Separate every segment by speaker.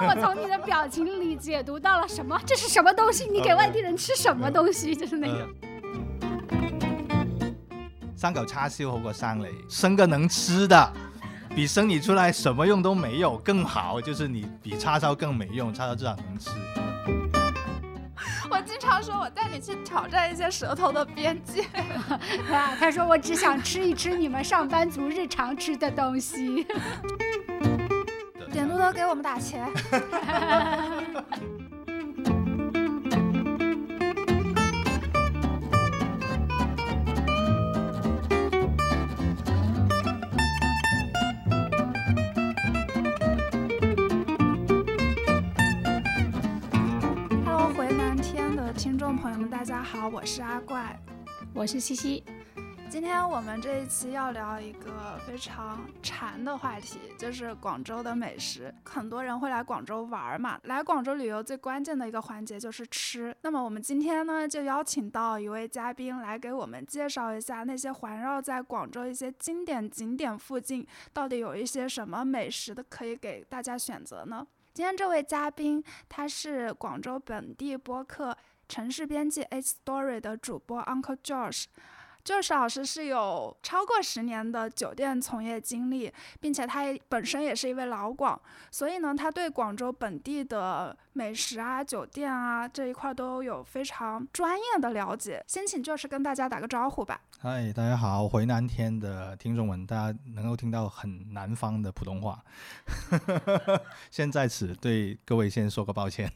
Speaker 1: 我从你的表情里解读到了什么？这是什么东西？你给外地人吃什么东西？就是那个。
Speaker 2: 生嚿叉烧好过生你，生个能吃的，比生你出来什么用都没有更好。就是你比叉烧更没用，叉烧至少能吃。
Speaker 3: 我经常说，我带你去挑战一些舌头的边界。
Speaker 1: 啊，他说我只想吃一吃你们上班族日常吃的东西。
Speaker 3: 点多多给我们打钱。Hello，回南天的听众朋友们，大家好，我是阿怪。
Speaker 1: 我是西西，
Speaker 3: 今天我们这一期要聊一个非常馋的话题，就是广州的美食。很多人会来广州玩嘛，来广州旅游最关键的一个环节就是吃。那么我们今天呢，就邀请到一位嘉宾来给我们介绍一下那些环绕在广州一些经典景点附近，到底有一些什么美食的可以给大家选择呢？今天这位嘉宾，他是广州本地播客城市编辑 A Story 的主播 Uncle Josh。就是老师是有超过十年的酒店从业经历，并且他也本身也是一位老广，所以呢，他对广州本地的美食啊、酒店啊这一块都有非常专业的了解。先请就是跟大家打个招呼吧。
Speaker 2: 嗨，大家好，回南天的听众们，大家能够听到很南方的普通话，先在此对各位先说个抱歉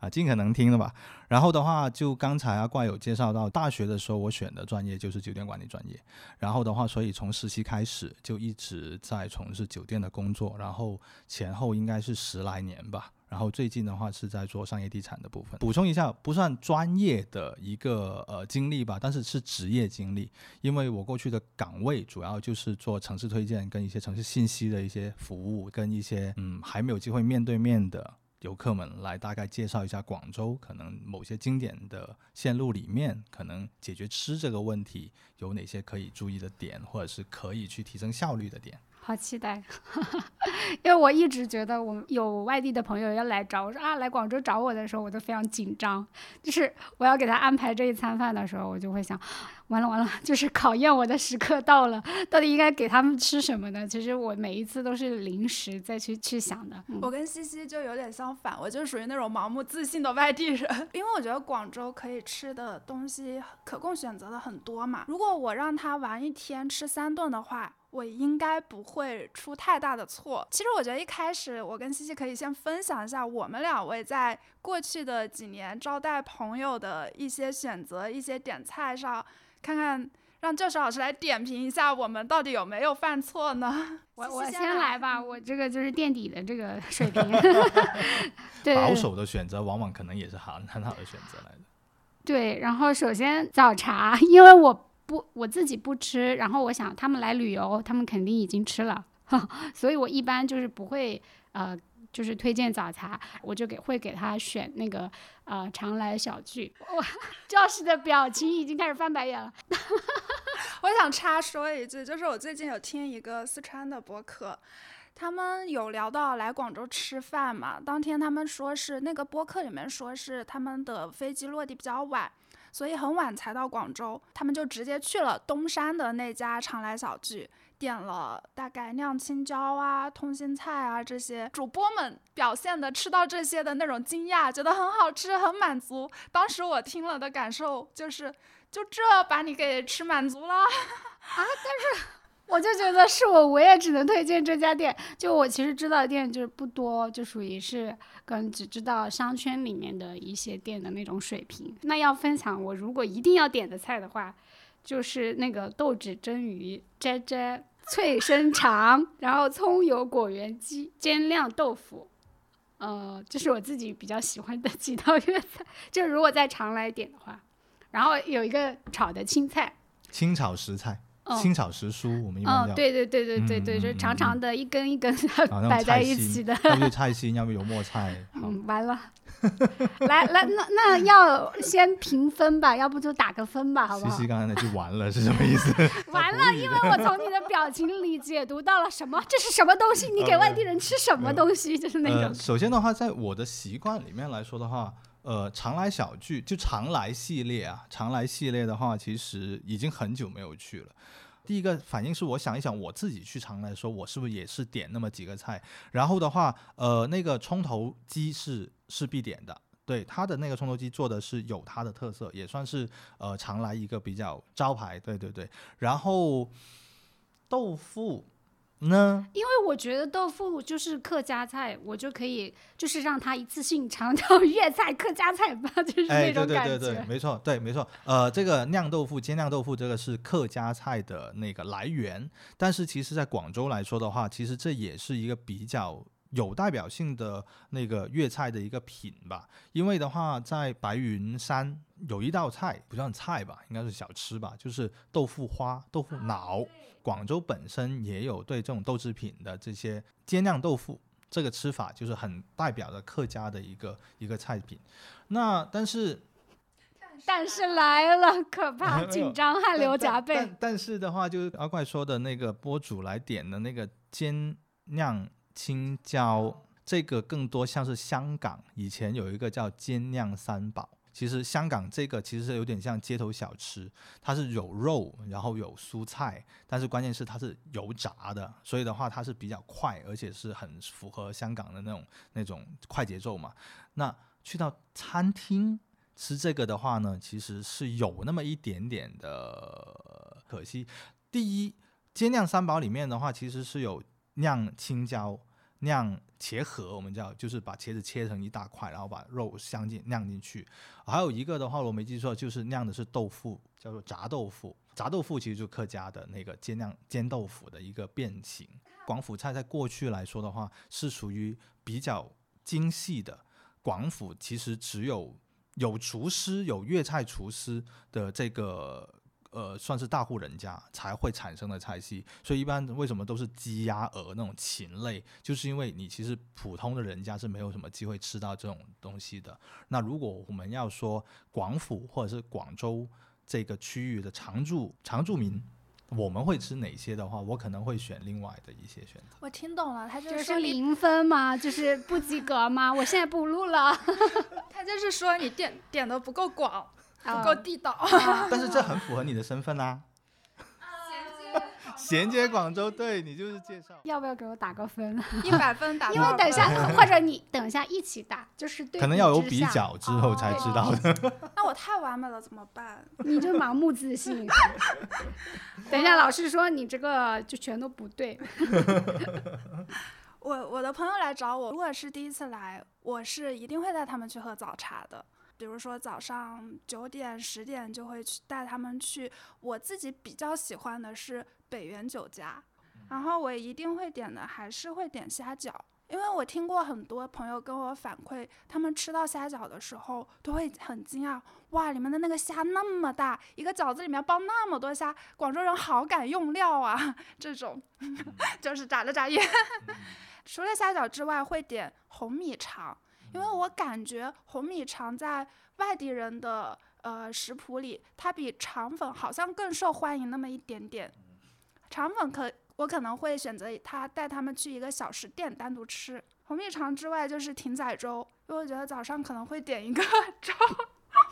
Speaker 2: 啊，尽可能听了吧。然后的话，就刚才阿怪有介绍到，大学的时候我选的专业就是酒店管理专业，然后的话，所以从实习开始就一直在从事酒店的工作，然后前后应该是十来年吧。然后最近的话是在做商业地产的部分。补充一下，不算专业的一个呃经历吧，但是是职业经历，因为我过去的岗位主要就是做城市推荐跟一些城市信息的一些服务，跟一些嗯还没有机会面对面的。游客们来大概介绍一下广州，可能某些经典的线路里面，可能解决吃这个问题有哪些可以注意的点，或者是可以去提升效率的点。
Speaker 1: 好期待，因为我一直觉得我们有外地的朋友要来找我说啊，来广州找我的时候，我都非常紧张。就是我要给他安排这一餐饭的时候，我就会想，完了完了，就是考验我的时刻到了，到底应该给他们吃什么呢？其实我每一次都是临时再去去想的。嗯
Speaker 3: 我跟西西就有点相反，我就属于那种盲目自信的外地人，因为我觉得广州可以吃的东西可供选择的很多嘛。如果我让他玩一天吃三顿的话，我应该不会出太大的错。其实我觉得一开始我跟西西可以先分享一下我们两位在过去的几年招待朋友的一些选择、一些点菜上，看看让教授老师来点评一下我们到底有没有犯错呢？
Speaker 1: 我我先来吧，我这个就是垫底的这个 水平。对
Speaker 2: 保守的选择往往可能也是很很好的选择来的。
Speaker 1: 对，然后首先早茶，因为我不我自己不吃，然后我想他们来旅游，他们肯定已经吃了，所以我一般就是不会呃。就是推荐早茶，我就给会给他选那个呃常来小聚。哇，教师的表情已经开始翻白眼了。
Speaker 3: 我想插说一句，就是我最近有听一个四川的播客，他们有聊到来广州吃饭嘛。当天他们说是那个播客里面说是他们的飞机落地比较晚，所以很晚才到广州，他们就直接去了东山的那家常来小聚。点了大概酿青椒啊、通心菜啊这些，主播们表现的吃到这些的那种惊讶，觉得很好吃、很满足。当时我听了的感受就是，就这把你给吃满足了 啊！但是。
Speaker 1: 我就觉得是我，我也只能推荐这家店。就我其实知道的店就是不多，就属于是跟只知道商圈里面的一些店的那种水平。那要分享我如果一定要点的菜的话，就是那个豆豉蒸鱼、摘摘脆生肠，然后葱油果园鸡、煎酿豆腐。呃，这是我自己比较喜欢的几道粤菜，就如果再常来点的话，然后有一个炒的青菜，
Speaker 2: 清炒食材，
Speaker 1: 嗯
Speaker 2: 清炒时蔬，我们一般
Speaker 1: 嗯，
Speaker 2: 叫。
Speaker 1: 对对对对对对，
Speaker 2: 嗯
Speaker 1: 就是长
Speaker 2: 嗯
Speaker 1: 长的一根一根摆在一起的。
Speaker 2: 要不就菜心，要不油墨菜。
Speaker 1: 嗯，完了，来来，那那要先评分吧，要不就打个分吧，好不好
Speaker 2: 西西？刚才那句完了是什么意思？
Speaker 1: 完了，因为我从你的表情里解读到了什么？这是什么东西？你给外地人吃什么东西？就是那
Speaker 2: 呃，
Speaker 1: 种。
Speaker 2: 首先的话，在我的习惯里面来说的话，呃，常来小聚就常来系列啊，常来系列的话，其实已经很久没有去了。第一个反应是我想一想，我自己去常来的时候，我是不是也是点那么几个菜？然后的话，呃，那个葱头鸡是是必点的。对它的那个葱头鸡做的是有它的特色，也算是呃常来一个比较招牌。对对对，然后豆腐呢？
Speaker 1: 因为我觉得豆腐就是客家菜，我就可以就是让他一次性尝到粤菜、客家菜吧，就是
Speaker 2: 哎，
Speaker 1: 那种感觉。
Speaker 2: 对对对对，没错，对没错。呃，这个酿豆腐、煎酿豆腐，这个是客家菜的那个来源。但是其实，在广州来说的话，其实这也是一个比较有代表性的那个粤菜的一个品吧。因为的话，在白云山有一道菜，不算菜吧，应该是小吃吧，就是豆腐花、豆腐脑。广州本身也有对这种豆制品的这些煎酿豆腐。这个吃法就是很代表的客家的一个一个菜品，那但是
Speaker 1: 但是来了，可 怕，紧张，汗流浃背。
Speaker 2: 但但是的话，就是阿怪说的那个播主来点的那个煎酿青椒，这个更多像是香港以前有一个叫煎酿三宝。其实香港这个其实是有点像街头小吃，它是有肉，然后有蔬菜，但是关键是它是油炸的，所以的话它是比较快，而且是很符合香港的那种那种快节奏嘛。那去到餐厅吃这个的话呢，其实是有那么一点点的可惜。第一，煎酿三宝里面的话，其实是有酿青椒、酿茄盒，我们叫就是把茄子切成一大块，然后把肉镶进酿进去。还有一个的话，我没记错，就是酿的是豆腐，叫做炸豆腐。炸豆腐其实就客家的那个煎酿煎豆腐的一个变形。广府菜在过去来说的话，是属于比较精细的。广府其实只有有厨师、有粤菜厨师的这个呃，算是大户人家才会产生的菜系。所以一般为什么都是鸡鸭鹅那种禽类，就是因为你其实普通的人家是没有什么机会吃到这种东西的。那如果我们要说广府或者是广州这个区域的常住常住民，我们会吃哪些的话，我可能会选另外的一些选择。
Speaker 3: 我听懂了，他就
Speaker 1: 就是是
Speaker 3: 说，
Speaker 1: 零分吗？就是不及格吗？我现在不录了。
Speaker 3: 他就是说你点点的不够广，不
Speaker 1: 啊
Speaker 3: 够地道。
Speaker 2: 但是这很符合你的身份啊。衔接广州，对你就是介绍。
Speaker 1: 要不要给我打个分？
Speaker 3: 一百分打
Speaker 1: 因为等一下，或者你等一下一起打，就是对
Speaker 2: 可能要有比较之后才知道的。
Speaker 3: 那我太完美了怎么办？
Speaker 1: 你就盲目自信。等一下，老师说你这个就全都不对。
Speaker 3: 我我的朋友来找我，如果是第一次来，我是一定会带他们去喝早茶的。比如说早上九点、十点就会去带他们去。我自己比较喜欢的是北园酒家，然后我一定会点的还是会点虾饺，因为我听过很多朋友跟我反馈，他们吃到虾饺的时候都会很惊讶，哇，里面的那个虾那么大，一个饺子里面包那么多虾，广州人好敢用料啊！这种 就是眨了眨眼。除了虾饺之外，会点红米肠，因为我感觉红米肠在外地人的呃食谱里，它比肠粉好像更受欢迎那么一点点。肠粉可我可能会选择它带他们去一个小食店单独吃。红米肠之外就是艇仔粥，因为我觉得早上可能会点一个 粥。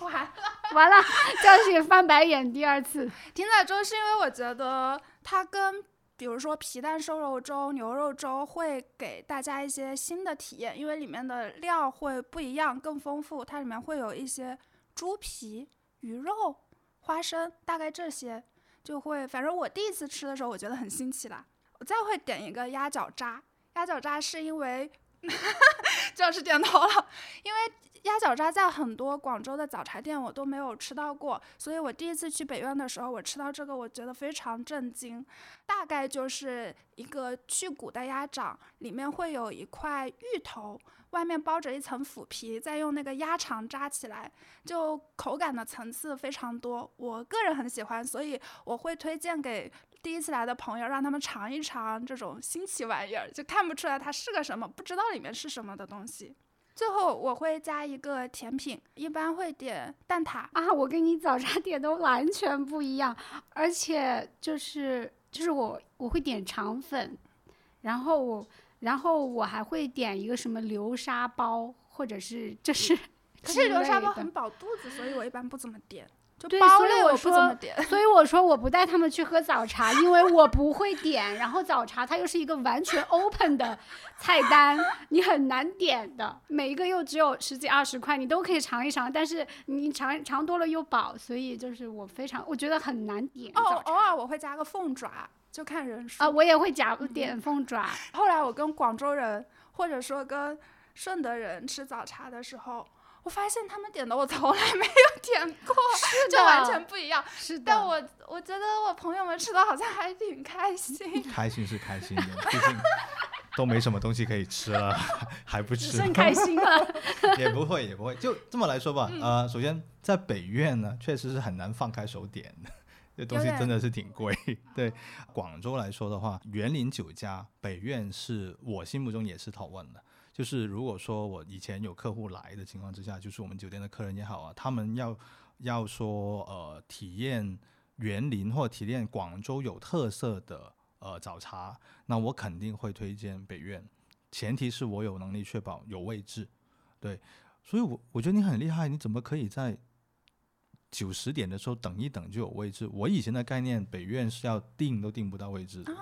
Speaker 3: 完了，
Speaker 1: 完了，叫起翻白眼第二次。
Speaker 3: 艇仔粥是因为我觉得它跟比如说皮蛋瘦肉粥、牛肉粥会给大家一些新的体验，因为里面的料会不一样，更丰富。它里面会有一些猪皮、鱼肉、花生，大概这些就会。反正我第一次吃的时候，我觉得很新奇啦。我再会点一个鸭脚扎，鸭脚扎是因为教师点头了，因为鸭脚扎在很多广州的早茶店我都没有吃到过，所以我第一次去北苑的时候，我吃到这个，我觉得非常震惊。大概就是一个去骨的鸭掌，里面会有一块芋头，外面包着一层腐皮，再用那个鸭肠扎起来，就口感的层次非常多。我个人很喜欢，所以我会推荐给第一次来的朋友，让他们尝一尝这种新奇玩意儿，就看不出来它是个什么，不知道里面是什么的东西。最后我会加一个甜品，一般会点蛋挞
Speaker 1: 啊。我跟你早茶点的完全不一样，而且就是就是我我会点肠粉，然后我然后我还会点一个什么流沙包，或者是就是。
Speaker 3: 可是流沙包很饱肚子，所以我一般不怎么点。
Speaker 1: 对，所以我
Speaker 3: 说，
Speaker 1: 所以我说我不带他们去喝早茶，因为我不会点。然后早茶它又是一个完全 open 的菜单，你很难点的。每一个又只有十几二十块，你都可以尝一尝，但是你尝尝多了又饱，所以就是我非常我觉得很难点。
Speaker 3: 哦，偶尔我会加个凤爪，就看人数
Speaker 1: 啊。我也会加点凤爪。
Speaker 3: 后来我跟广州人或者说跟顺德人吃早茶的时候。我发现他们点的我从来没有 点过，就完全不一样。
Speaker 1: 是的，
Speaker 3: 但我我觉得我朋友们吃的好像还挺开心。
Speaker 2: 开心是开心的，毕竟都没什么东西可以吃了，还不吃。
Speaker 1: 真开心了。
Speaker 2: 也不会也不会，就这么来说吧。呃，首先在北苑呢，确实是很难放开手点的，这东西真的是挺贵。对广州来说的话，园林酒家北苑是我心目中也是头问的。就是如果说我以前有客户来的情况之下，就是我们酒店的客人也好啊，他们要要说呃体验园林或体验广州有特色的呃早茶，那我肯定会推荐北苑，前提是我有能力确保有位置，对，所以我我觉得你很厉害，你怎么可以在九十点的时候等一等就有位置？我以前的概念，北苑是要订都订不到位置的。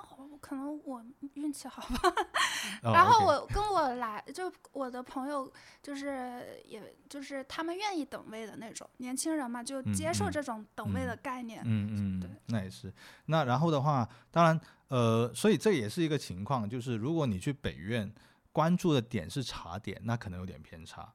Speaker 3: 可能我运气好吧，然后我跟我来就我的朋友就是也就是他们愿意等位的那种年轻人嘛，就接受这种等位的概念。
Speaker 2: 嗯
Speaker 3: 嗯，对，
Speaker 2: 那也是。那然后的话，当然呃，所以这也是一个情况，就是如果你去北院关注的点是茶点，那可能有点偏差，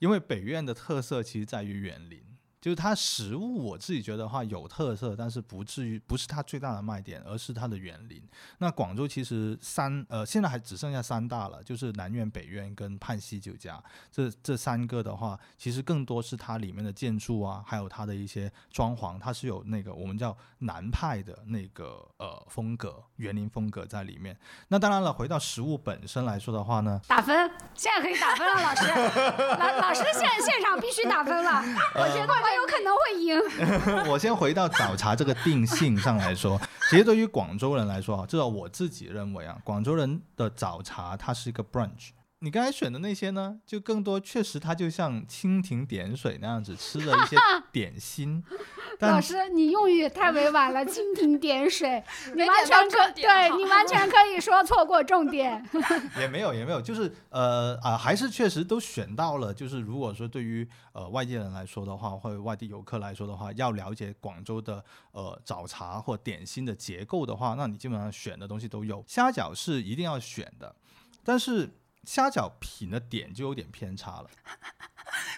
Speaker 2: 因为北院的特色其实在于园林。就是它食物，我自己觉得话有特色，但是不至于不是它最大的卖点，而是它的园林。那广州其实三呃现在还只剩下三大了，就是南苑、北苑跟泮溪酒家。这这三个的话，其实更多是它里面的建筑啊，还有它的一些装潢，它是有那个我们叫南派的那个呃风格，园林风格在里面。那当然了，回到食物本身来说的话呢，
Speaker 1: 打分，现在可以打分了，老师，老老师现现场必须打分了，我觉得。有可能会赢。
Speaker 2: 我先回到早茶这个定性上来说，其实对于广州人来说啊，至少我自己认为啊，广州人的早茶它是一个 brunch。你刚才选的那些呢，就更多确实它就像蜻蜓点水那样子吃了一些 点心。
Speaker 1: 老师，你用语也太委婉了，蜻蜓点水，你完全可对你完全可以说错过重点。
Speaker 2: 也没有也没有，就是呃啊，还是确实都选到了。就是如果说对于呃外地人来说的话，或者外地游客来说的话，要了解广州的呃早茶或点心的结构的话，那你基本上选的东西都有。虾饺是一定要选的，但是虾饺品的点就有点偏差了。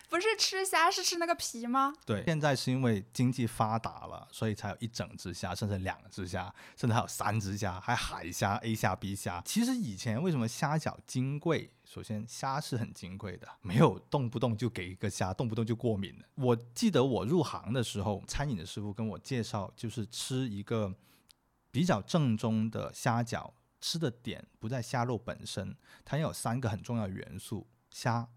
Speaker 3: 不是吃虾，是吃那个皮吗？
Speaker 2: 对，现在是因为经济发达了，所以才有一整只虾，甚至两只虾，甚至还有三只虾，还海虾、A 虾、B 虾。其实以前为什么虾饺金贵？首先虾是很金贵的，没有动不动就给一个虾，动不动就过敏的。我记得我入行的时候，餐饮的师傅跟我介绍，就是吃一个比较正宗的虾饺，吃的点不在虾肉本身，它有三个很重要的元素：虾、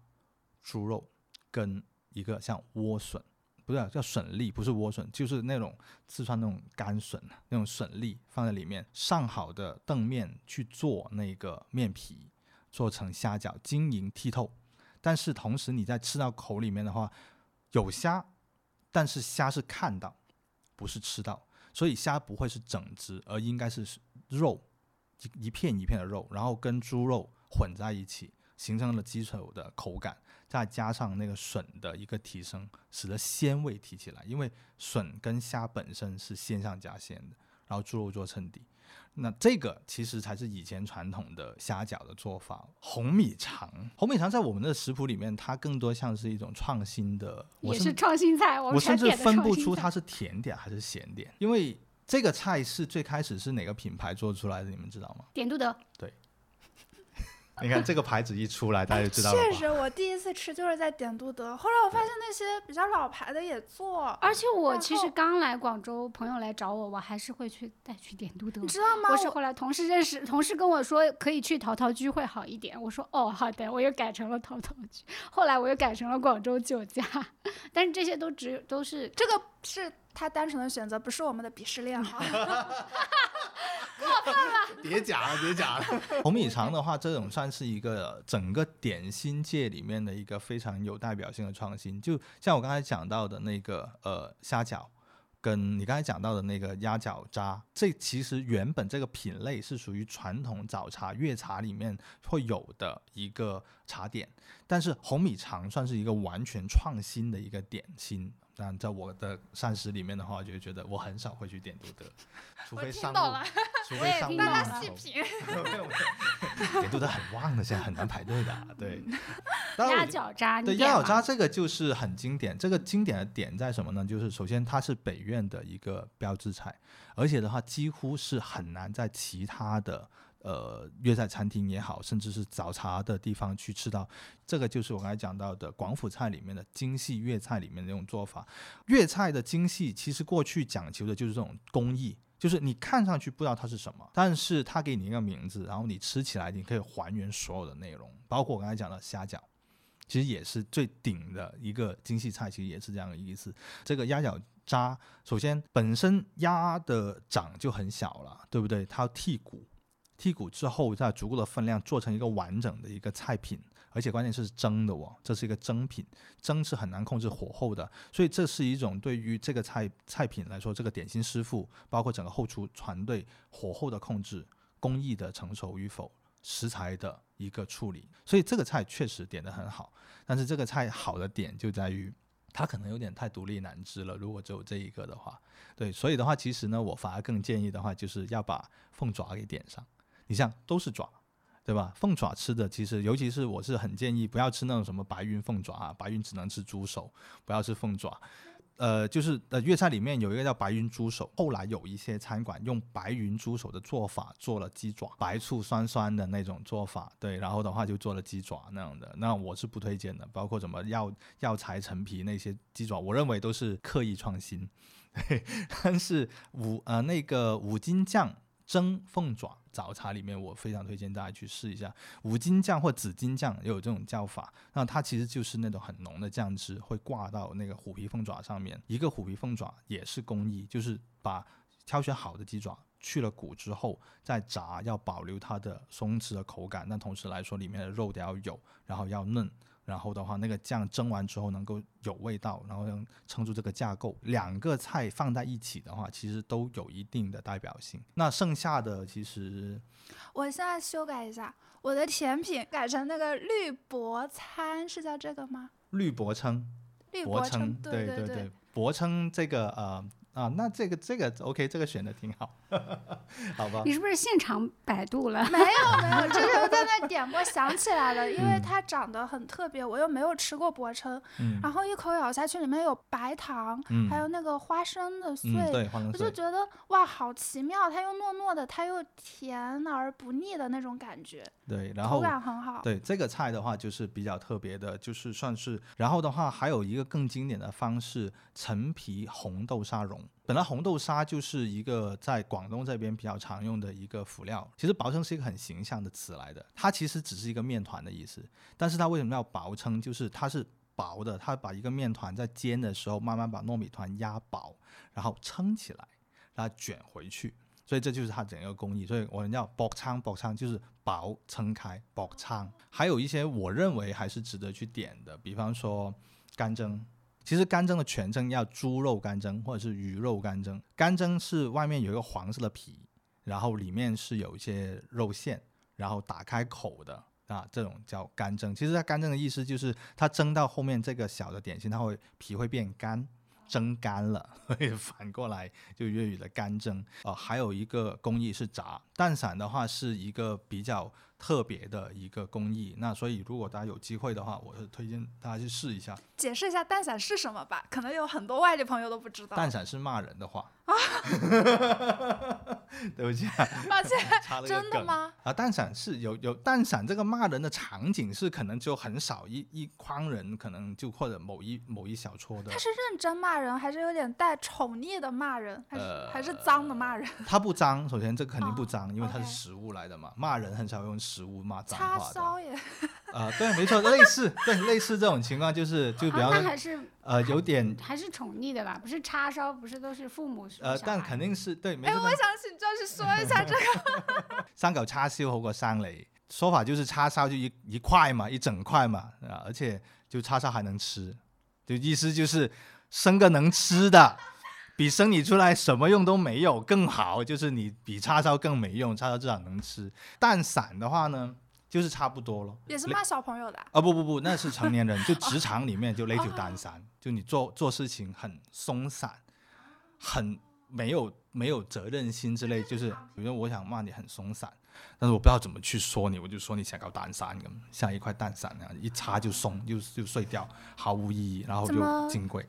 Speaker 2: 猪肉。跟一个像莴笋，不是叫笋粒，不是莴笋，就是那种四川那种干笋，那种笋粒放在里面，上好的澄面去做那个面皮，做成虾饺，晶莹剔透。但是同时你在吃到口里面的话，有虾，但是虾是看到，不是吃到，所以虾不会是整只，而应该是肉，一片一片的肉，然后跟猪肉混在一起，形成了基础的口感。再加上那个笋的一个提升，使得鲜味提起来。因为笋跟虾本身是鲜上加鲜的，然然后猪肉做衬底。那这个其实才是以前传统的虾饺的做法。红米肠，红米肠在我们的食谱里面，它更多像是一种创新的，我
Speaker 1: 也是创新菜，我
Speaker 2: 我甚至分不出它是甜点还是咸点，因为这个菜是最开始是哪个品牌做出来的，你们知道吗？
Speaker 1: 点都德。
Speaker 2: 对 你看这个牌子一出来，大家就知道了？
Speaker 3: 确实，我第一次吃就是在点都德，后来我发现那些比较老牌的也做，
Speaker 1: 而且我其实刚来广州，朋友来找我，我还是会去带去点都德
Speaker 3: 你。知道吗？
Speaker 1: 我是后来同事认识，同事跟我说可以去陶陶居会好一点，我说哦好的，我又改成了陶陶居，后来我又改成了广州酒家，但是这些都只有都是
Speaker 3: 这个是他单纯的选择，不是我们的鄙视链哈。
Speaker 2: 别假了，别假了。红米肠的话，这种算是一个整个点心界里面的一个非常有代表性的创新。就像我刚才讲到的那个呃虾饺，跟你刚才讲到的那个鸭脚渣，这其实原本这个品类是属于传统早茶粤茶里面会有的一个茶点，但是红米肠算是一个完全创新的一个点心。但在我的膳食里面的话，我就觉得我很少会去点都德，除非上路，除非上路
Speaker 1: 听到了
Speaker 2: 的时候
Speaker 3: 细品，
Speaker 2: 点都德很旺的，现在很难排队的啊。对，当然
Speaker 1: 鸭脚渣，你
Speaker 2: 对鸭脚渣这个就是很经典。这个经典的点在什么呢？就是首先它是北苑的一个标志菜，而且的话几乎是很难在其他的呃粤菜餐厅也好，甚至是早茶的地方去吃到。这个就是我刚才讲到的广府菜里面的精细粤菜里面的那种做法。粤菜的精细其实过去讲求的就是这种工艺。就是你看上去不知道它是什么，但是它给你一个名字，然后你吃起来你可以还原所有的内容，包括我刚才讲的虾饺，其实也是最顶的一个精细菜，其实也是这样的意思。这个鸭脚渣，首先本身鸭的掌就很小了，对不对？它剔骨，剔骨之后再足够的分量做成一个完整的一个菜品，而且关键是蒸的哦，这是一个蒸品，蒸是很难控制火候的，所以这是一种对于这个菜菜品来说，这个点心师傅包括整个后厨团队火候的控制、工艺的成熟与否、食材的一个处理，所以这个菜确实点得很好。但是这个菜好的点就在于。它可能有点太独立难支了，如果只有这一个的话，对，所以的话，其实呢，我反而更建议的话，就是要把凤爪给点上。你像都是爪，对吧？凤爪吃的其实，尤其是我是很建议不要吃那种什么白云凤爪啊，白云只能吃猪手，不要吃凤爪。呃，就是呃，粤菜里面有一个叫白云猪手，后来有一些餐馆用白云猪手的做法做了鸡爪，白醋酸酸的那种做法，对，然后的话就做了鸡爪那样的，那我是不推荐的，包括什么药药材陈皮那些鸡爪，我认为都是刻意创新，对，但是五呃那个五金酱蒸凤爪早茶里面，我非常推荐大家去试一下五斤酱或紫金酱，也有这种叫法。那它其实就是那种很浓的酱汁，会挂到那个虎皮凤爪上面。一个虎皮凤爪也是工艺，就是把挑选好的鸡爪去了骨之后再炸，要保留它的松弛的口感。但同时来说，里面的肉得要有，然后要嫩。然后的话，那个酱蒸完之后能够有味道，然后能撑住这个架构。两个菜放在一起的话，其实都有一定的代表性。那剩下的其实
Speaker 3: 我现在修改一下，我的甜品改成那个绿博餐，是叫这个吗？
Speaker 2: 绿博称，
Speaker 3: 绿
Speaker 2: 博称，对
Speaker 3: 对
Speaker 2: 对，博称这个呃啊，那这个这个 OK，这个选的挺好，好吧？
Speaker 1: 你是不是现场百度了？
Speaker 3: 没 有没有，之前我在那点播，想起来了，因为
Speaker 2: 嗯
Speaker 3: 它长得很特别，我又没有吃过薄撑，
Speaker 2: 嗯
Speaker 3: 然后一口咬下去，里面有白糖，
Speaker 2: 嗯
Speaker 3: 还有那个花生的碎，
Speaker 2: 嗯，对，花生
Speaker 3: 我就，觉得哇，好奇妙，它又糯糯的，它又甜而不腻的那种感觉，
Speaker 2: 对，然后口
Speaker 3: 感很好。
Speaker 2: 对这个菜的话，就是比较特别的，就是算是，然后的话还有一个更经典的方式，陈皮红豆沙蓉。本来红豆沙就是一个在广东这边比较常用的一个辅料，其实薄称是一个很形象的词来的，它其实只是一个面团的意思，但是它为什么要薄称？就是它是薄的，它把一个面团在煎的时候慢慢把糯米团压薄，然后撑起来，然后卷回去。所以这就是它整个工艺，所以我们叫薄仓，薄仓就是薄撑开，薄仓。还有一些我认为还是值得去点的，比方说干蒸。其实干蒸的全称要猪肉干蒸或者是鱼肉干蒸。干蒸是外面有一个黄色的皮，然后里面是有一些肉馅，然后打开口的啊，这种叫干蒸。其实它干蒸的意思就是它蒸到后面这个小的点心，它会皮会变干。蒸干了，所以反过来就粤语的干蒸。呃，还有一个工艺是炸蛋散的话，是一个比较特别的一个工艺。那所以如果大家有机会的话，我是推荐大家去试一下。
Speaker 3: 解释一下蛋散是什么吧，可能有很多外地朋友都不知道。
Speaker 2: 蛋散是骂人的话。对不起、啊，
Speaker 3: 抱歉，真的吗？
Speaker 2: 啊，蛋散是有有蛋散这个骂人的场景是可能就很少一一筐人，可能就或者某一某一小撮的。
Speaker 3: 他，是认真骂人，还是有点带宠溺的骂人，还是、
Speaker 2: 呃
Speaker 3: 还是脏的骂人？
Speaker 2: 他不脏，首先这个肯定不
Speaker 3: 哦
Speaker 2: 脏，因为它是食物来的嘛，骂人很少用食物骂脏
Speaker 3: 叉
Speaker 2: 话的。
Speaker 3: 烧也。
Speaker 2: 呃，对，没错，类似对类似这种情况就是就比
Speaker 1: 啊，
Speaker 2: 方说
Speaker 1: 那还是
Speaker 2: 呃有点
Speaker 1: 还是宠溺的吧？不是叉烧，不是都是父母说
Speaker 2: 呃，但肯定是对，没
Speaker 3: 哎，我想请教去说一下这个。
Speaker 2: 生嚿叉烧好過生你。说法就是叉烧就一一块嘛，一整块嘛，啊，而且就叉烧还能吃，就意思就是生个能吃的，比生你出来什么用都没有更好，就是你比叉烧更没用，叉烧至少能吃。蛋散的话呢，就是差不多了。
Speaker 3: 也是骂小朋友的啊、
Speaker 2: 啊不不不，那是成年人，就 职场里面就勒条蛋散，就你做做事情很松散，很没有没有责任心之类，就是比如说我想骂你很松散，但是我不知道怎么去说你，我就说你想搞蛋散咁，像一块蛋散那样，一插就松，就就碎掉，毫无意义，然后就金贵。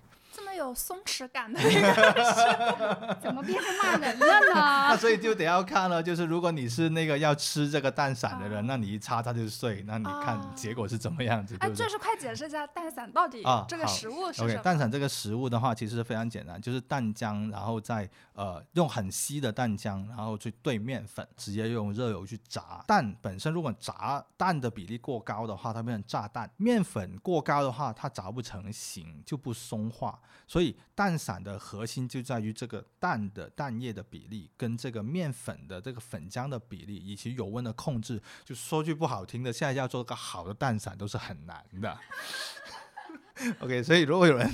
Speaker 3: 有松弛感的那个，
Speaker 1: 怎么变成骂人了呢
Speaker 2: 那
Speaker 1: 呢？
Speaker 2: 所以就得要看了，就是如果你是那个要吃这个蛋散的人，
Speaker 3: 啊
Speaker 2: 那你一插它就碎，那你看
Speaker 3: 啊
Speaker 2: 结果是怎么样子，
Speaker 3: 哎，
Speaker 2: 对不对
Speaker 3: 就？是快解释一下蛋散到底这个食物是什么？
Speaker 2: 蛋散这个食物的话，其实非常简单，就是蛋浆，然后再呃用很稀的蛋浆，然后去兑面粉，直接用热油去炸。蛋本身如果炸蛋的比例过高的话，它变成炸弹；面粉过高的话，它炸不成型，就不松化。所以蛋散的核心就在于这个蛋的蛋液的比例跟这个面粉的这个粉浆的比例以及油温的控制。就说句不好听的，现在要做个好的蛋散都是很难的。OK，所以如果有人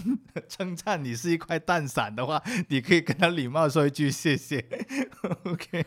Speaker 2: 称赞你是一块蛋散的话，你可以跟他礼貌说一句谢谢。OK，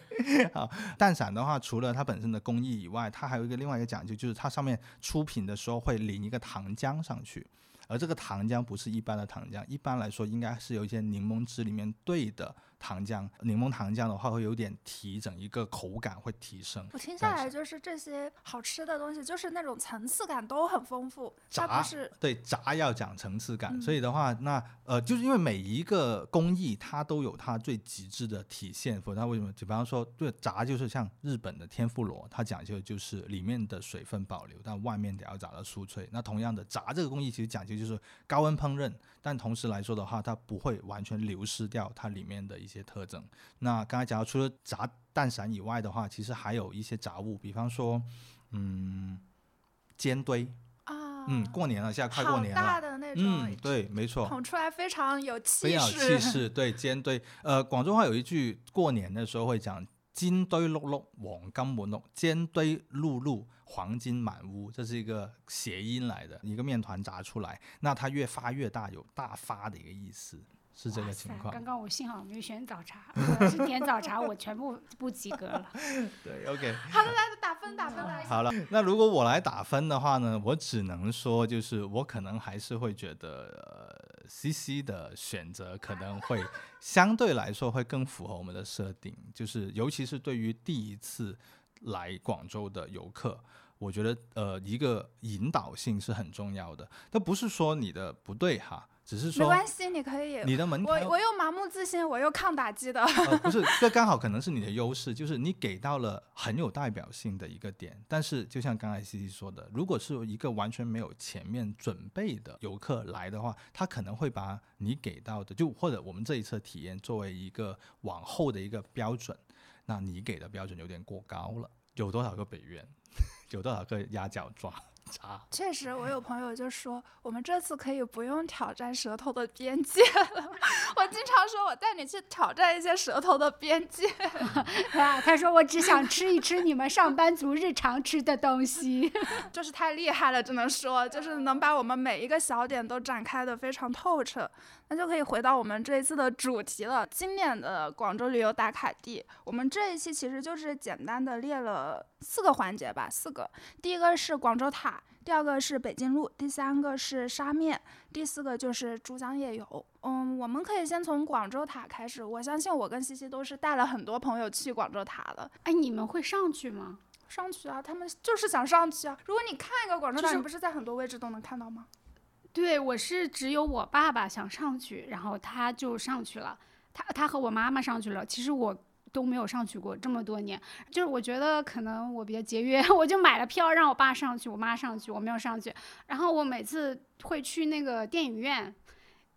Speaker 2: 好，蛋散的话，除了它本身的工艺以外，它还有一个另外一个讲究，就是它上面出品的时候会淋一个糖浆上去。而这个糖浆不是一般的糖浆，一般来说应该是有一些柠檬汁里面兑的糖浆。柠檬糖浆的话会有点提，整一个口感会提升。
Speaker 3: 我听下来就是这些好吃的东西，就是那种层次感都很丰富，
Speaker 2: 炸
Speaker 3: 不是
Speaker 2: 对炸要讲层次感，
Speaker 3: 嗯
Speaker 2: 所以的话，那呃，就是因为每一个工艺它都有它最极致的体现，否则它为什么？就比方说，对炸就是像日本的天妇罗，它讲究就是里面的水分保留，但外面得要炸的酥脆。那同样的，炸这个工艺其实讲究就是高温烹饪，但同时来说的话，它不会完全流失掉它里面的一些特征。那刚才讲到，除了炸蛋散以外的话，其实还有一些杂物，比方说，嗯，煎堆。
Speaker 3: 啊，
Speaker 2: 嗯，过年了，现在快过年了。
Speaker 3: 大的那种，
Speaker 2: 嗯，对，没错，
Speaker 3: 捧出来非常有气势
Speaker 2: 非常有
Speaker 3: 势。
Speaker 2: 气势。对，煎堆。呃，广州话有一句过年的时候会讲“金堆碌碌，黄金满屋”，煎堆碌碌，黄金满屋，这是一个谐音来的，一个面团炸出来，那它越发越大，有大发的一个意思，是这个情况
Speaker 1: 刚。刚我幸好没有选早茶，我要是点早茶，我全部 不及格了。
Speaker 2: 对，OK。
Speaker 3: 好的，来打分，打分，来。
Speaker 2: 好了，那如果我来打分的话呢，我只能说，就是我可能还是会觉得，呃，C C 的选择可能会相对来说会更符合我们的设定，就是尤其是对于第一次来广州的游客。我觉得，呃，一个引导性是很重要的，但不是说你的不对哈，只是说没
Speaker 3: 关系，你可以。
Speaker 2: 你的门槛
Speaker 3: 我我又盲目自信，我又抗打击的。
Speaker 2: 呃，不是，这刚好可能是你的优势，就是你给到了很有代表性的一个点。但是就像刚才 C C 说的，如果是一个完全没有前面准备的游客来的话，他可能会把你给到的，就或者我们这一次体验作为一个往后的一个标准，那你给的标准有点过高了。有多少个北院？有多少个鸭脚抓渣？
Speaker 3: 确实，我有朋友就说，我们这次可以不用挑战舌头的边界了。我经常说，我带你去挑战一些舌头的边界。
Speaker 1: 啊，他说我只想吃一吃你们上班族日常吃的东西。
Speaker 3: 就是太厉害了，只能说，就是能把我们每一个小点都展开的非常透彻。那就可以回到我们这一次的主题了，经典的广州旅游打卡地。我们这一期其实就是简单的列了四个环节吧，四个。第一个是广州塔，第二个是北京路，第三个是沙面，第四个就是珠江夜游。嗯，我们可以先从广州塔开始。我相信我跟西西都是带了很多朋友去广州塔的。
Speaker 1: 哎，你们会上去吗？
Speaker 3: 上去啊，他们就是想上去啊。如果你看一个广州塔，
Speaker 1: 就是
Speaker 3: 你不是在很多位置都能看到吗？
Speaker 1: 对，我是只有我爸爸想上去，然后他就上去了，他他和我妈妈上去了。其实我都没有上去过这么多年，就是我觉得可能我比较节约，我就买了票让我爸上去，我妈上去，我没有上去。然后我每次会去那个电影院，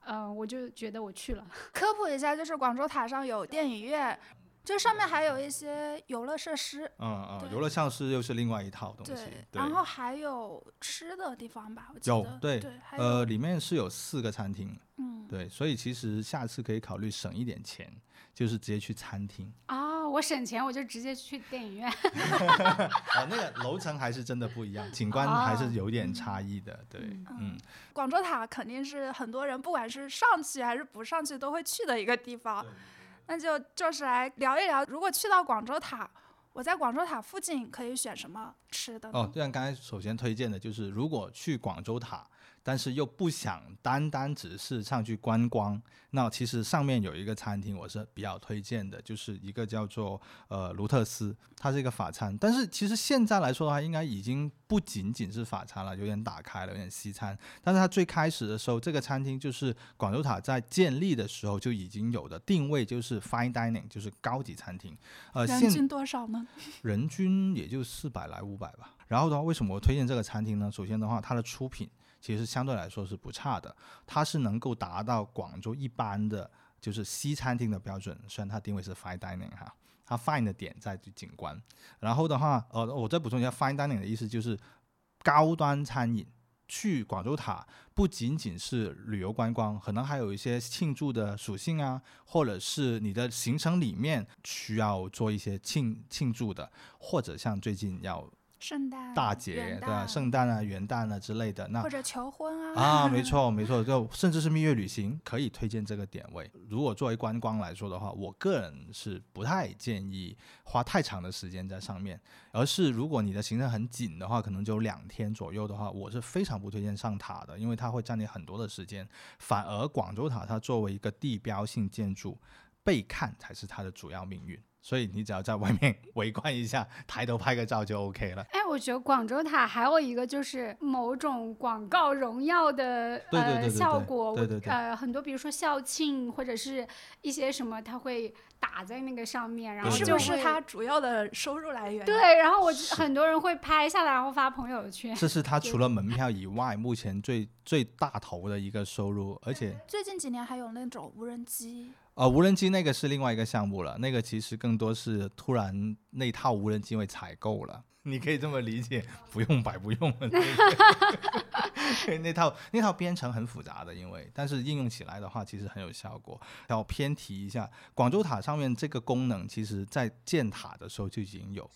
Speaker 1: 呃，我就觉得我去了。
Speaker 3: 科普一下，就是广州塔上有电影院，就上面还有一些游乐设施。
Speaker 2: 嗯嗯，游乐设施又是另外一套东西。对，
Speaker 3: 然后还有吃的地方吧，我记得。
Speaker 2: 有对
Speaker 3: 对，
Speaker 2: 呃，里面是有四个餐厅，
Speaker 3: 嗯，
Speaker 2: 对，所以其实下次可以考虑省一点钱，就是直接去餐厅。
Speaker 1: 啊、我省钱，我就直接去电影院。
Speaker 2: 啊，那个楼层还是真的不一样，景观还是
Speaker 1: 哦
Speaker 2: 有点差异的。对，嗯，
Speaker 3: 广州塔肯定是很多人不管是上去还是不上去都会去的一个地方。那就就是来聊一聊，如果去到广州塔，我在广州塔附近可以选什么吃的？
Speaker 2: 哦，就像刚才首先推荐的就是，如果去广州塔，但是又不想单单只是上去观光，那其实上面有一个餐厅我是比较推荐的，就是一个叫做呃卢特斯，它是一个法餐，但是其实现在来说的话，应该已经不仅仅是法餐了，有点打开了，有点西餐。但是它最开始的时候，这个餐厅就是广州塔在建立的时候就已经有的定位，就是 fine dining，就是高级餐厅。呃，现
Speaker 3: 人均多少呢？
Speaker 2: 人均也就四百来五百吧。然后的话，为什么我推荐这个餐厅呢？首先的话，它的出品其实相对来说是不差的，它是能够达到广州一般的就是西餐厅的标准，虽然它定位是 fine dining 哈。它 fine 的点在景观，然后的话，呃，我再补充一下，fine dining 的意思就是高端餐饮。去广州塔不仅仅是旅游观光，可能还有一些庆祝的属性啊，或者是你的行程里面需要做一些庆庆祝的，或者像最近要
Speaker 3: 圣诞、
Speaker 2: 大节
Speaker 3: 元
Speaker 2: 对吧？圣诞啊、元旦啊之类的，那
Speaker 3: 或者求婚啊。
Speaker 2: 啊，没错没错，就甚至是蜜月旅行，可以推荐这个点位。如果作为观光来说的话，我个人是不太建议花太长的时间在上面，而是如果你的行程很紧的话，可能就两天左右的话，我是非常不推荐上塔的，因为它会占你很多的时间。反而广州塔它作为一个地标性建筑，被看才是它的主要命运。所以你只要在外面 围观一下，抬头拍个照就 OK 了。
Speaker 1: 哎，我觉得广州塔还有一个就是某种广告荣耀的呃
Speaker 2: 对对对对对
Speaker 1: 效果，
Speaker 2: 对对对
Speaker 1: 呃很多比如说校庆或者是一些什么，它会打在那个上面，然后
Speaker 2: 对
Speaker 3: 是不是它主要的收入来源？，
Speaker 1: 对，然后我很多人会拍下来，然后发朋友圈。
Speaker 2: 这是它除了门票以外，目前最最大头的一个收入，而且
Speaker 3: 最近几年还有那种无人机，
Speaker 2: 呃，无人机那个是另外一个项目了，那个其实更多是突然那套无人机被采购了，你可以这么理解，不用白不用了。那个 那套那套编程很复杂的，因为但是应用起来的话，其实很有效果。要偏题一下，广州塔上面这个功能，其实在建塔的时候就已经有。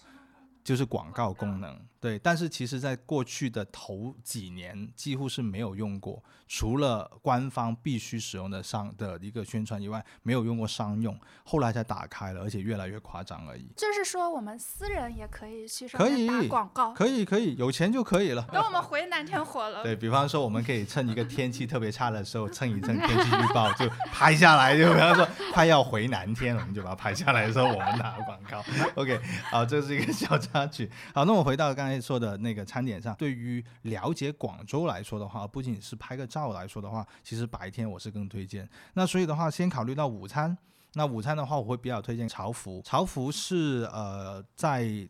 Speaker 2: 就是广告功能，对，但是其实在过去的头几年几乎是没有用过，除了官方必须使用的商的一个宣传以外，没有用过商用，后来才打开了，而且越来越夸张而已。
Speaker 3: 就是说我们私人也可以去上
Speaker 2: 可
Speaker 3: 面打
Speaker 2: 以
Speaker 3: 广告。
Speaker 2: 可以可以，有钱就可以了。
Speaker 3: 等我们回南天火了，
Speaker 2: 对比方说，我们可以趁一个天气特别差的时候，蹭一 蹭天气预报，就拍下来。就比方说，快要回南天了，我们就把它拍下来的时候，我们打广告。OK，好，这是一个小插曲。好，那我回到刚才说的那个餐点上，对于了解广州来说的话，不仅是拍个照来说的话，其实白天我是更推荐。那所以的话，先考虑到午餐。那午餐的话，我会比较推荐潮服。潮服是呃在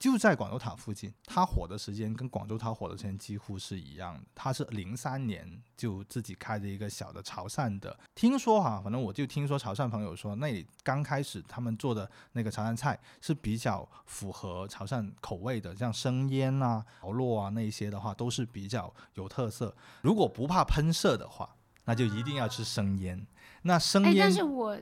Speaker 2: 就在广州塔附近，他火的时间跟广州塔火的时间几乎是一样的。他是零三年就自己开的一个小的潮汕的，听说哈，反正我就听说潮汕朋友说，那里刚开始他们做的那个潮汕菜是比较符合潮汕口味的，像生腌啊、蚝烙啊那一些的话，都是比较有特色。如果不怕喷射的话，那就一定要吃生腌。那生
Speaker 1: 哎，
Speaker 2: 腌
Speaker 1: 但是我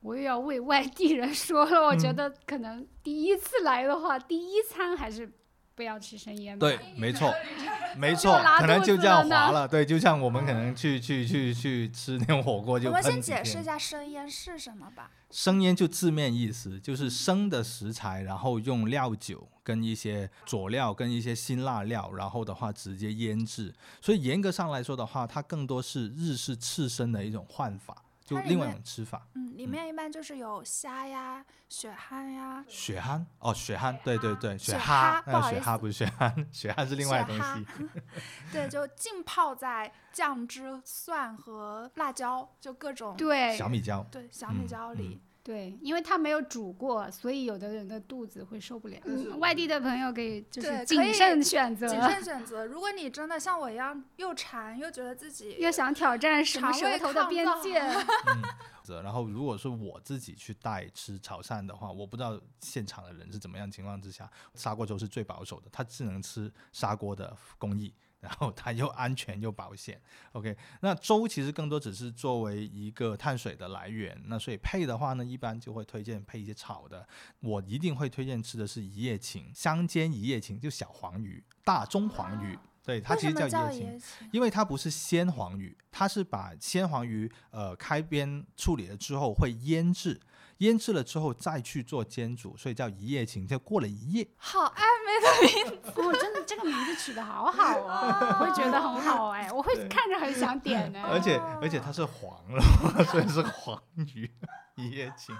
Speaker 1: 我又要为外地人说了，我觉
Speaker 2: 嗯
Speaker 1: 得可能第一次来的话，第一餐还是不不要吃生腌吧。
Speaker 2: 对，没错，没错，可能就这样滑了。对，就像我们可能去去去去吃那种火锅，就
Speaker 3: 我们先解释一下生腌是什么吧。
Speaker 2: 生腌就字面意思就是生的食材，然后用料酒跟一些佐料跟一些辛辣料，然后的话直接腌制。所以严格上来说的话，它更多是日式刺身的一种换法，就另外一种吃法。
Speaker 3: 嗯，里面一般就是有虾呀、血蛤呀，
Speaker 2: 血蛤哦，血蛤，对对对，
Speaker 3: 血
Speaker 2: 血
Speaker 3: 蛤不
Speaker 2: 呃，
Speaker 3: 好意思
Speaker 2: 血蛤不是血蛤，血蛤是另外的东西。
Speaker 3: 对，就浸泡在酱汁、蒜和辣椒，就各种
Speaker 1: 对
Speaker 2: 小米椒，
Speaker 3: 对小米
Speaker 2: 嗯
Speaker 3: 椒里。
Speaker 1: 对，因为它没有煮过，所以有的人的肚子会受不了。嗯外地的朋友可以就是谨慎选择，
Speaker 3: 谨慎选择。如果你真的像我一样又馋又觉得自己
Speaker 1: 又想挑战什么舌头的边界，
Speaker 2: 然后如果是我自己去带吃潮汕的话，我不知道现场的人是怎么样情况之下，砂锅粥是最保守的，它只能吃砂锅的工艺。然后它又安全又保险，OK。那粥其实更多只是作为一个碳水的来源，那所以配的话呢，一般就会推荐配一些炒的。我一定会推荐吃的是一夜情，香煎一夜情，就小黄鱼、大中黄鱼，对，它其实
Speaker 3: 叫
Speaker 2: 叫一夜情。
Speaker 3: 椰青？
Speaker 2: 因为它不是鲜黄鱼，它是把鲜黄鱼呃开边处理了之后会腌制，腌制了之后再去做煎煮，所以叫一夜情，就过了一夜。
Speaker 3: 好暧昧的名字，
Speaker 1: 哦，真的这个名字取得好好哦，我会觉得很好哎，我会看着很想点呢。
Speaker 2: 而且而且它是黄了，所以是黄鱼一夜情，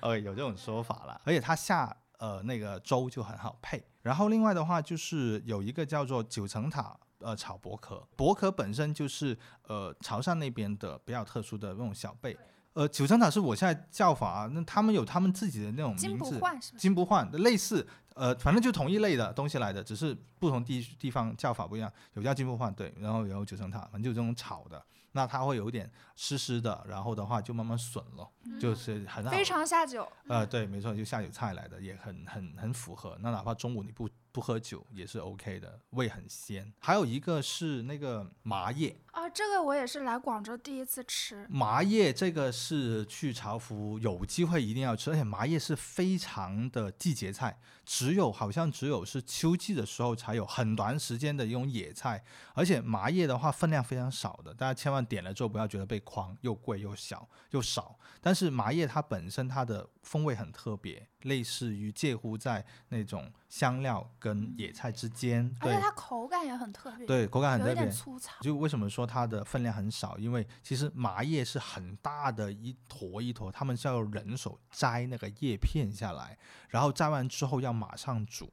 Speaker 2: 呃，有这种说法了。而且它下呃那个粥就很好配。然后另外的话就是有一个叫做九层塔。呃，炒薄壳，薄壳本身就是呃潮汕那边的比较特殊的那种小贝。呃，九层塔是我现在叫法啊，那他们有他们自己的那种
Speaker 3: 金不
Speaker 2: 名字？金不换，类似，呃，反正就同一类的东西来的，只是不同地地方叫法不一样。有叫金不换，对，然后有九层塔，反正就这种炒的，那它会有点湿湿的，然后的话就慢慢损了，就是很好。
Speaker 3: 非常下酒。
Speaker 2: 呃，对，没错，就下酒菜来的，也很很很符合。那哪怕中午你不不喝酒也是 OK 的，味很鲜。还有一个是那个麻叶，
Speaker 3: 啊，这个我也是来广州第一次吃。
Speaker 2: 麻叶这个是去潮福有机会一定要吃，而且麻叶是非常的季节菜，只有好像只有是秋季的时候才有很短时间的一种野菜，而且麻叶的话分量非常少的，大家千万点了之后不要觉得被框，又贵又小又少。但是麻叶它本身它的风味很特别，类似于介乎在那种香料跟野菜之间，对
Speaker 3: 而且它口感也很特别，
Speaker 2: 对，口感很特别。
Speaker 3: 点粗糙。
Speaker 2: 就为什么说它的分量很少？因为其实麻叶是很大的一坨一坨，他们是要用人手摘那个叶片下来，然后摘完之后要马上煮，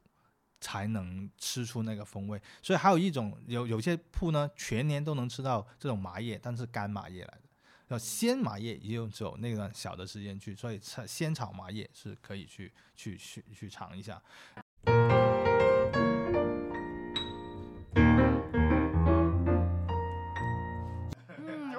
Speaker 2: 才能吃出那个风味。所以还有一种有有些铺呢，全年都能吃到这种麻叶，但是干麻叶来的。要鲜麻叶也有只有那段小的时间去，所以炒鲜炒麻叶是可以去去去去尝一下。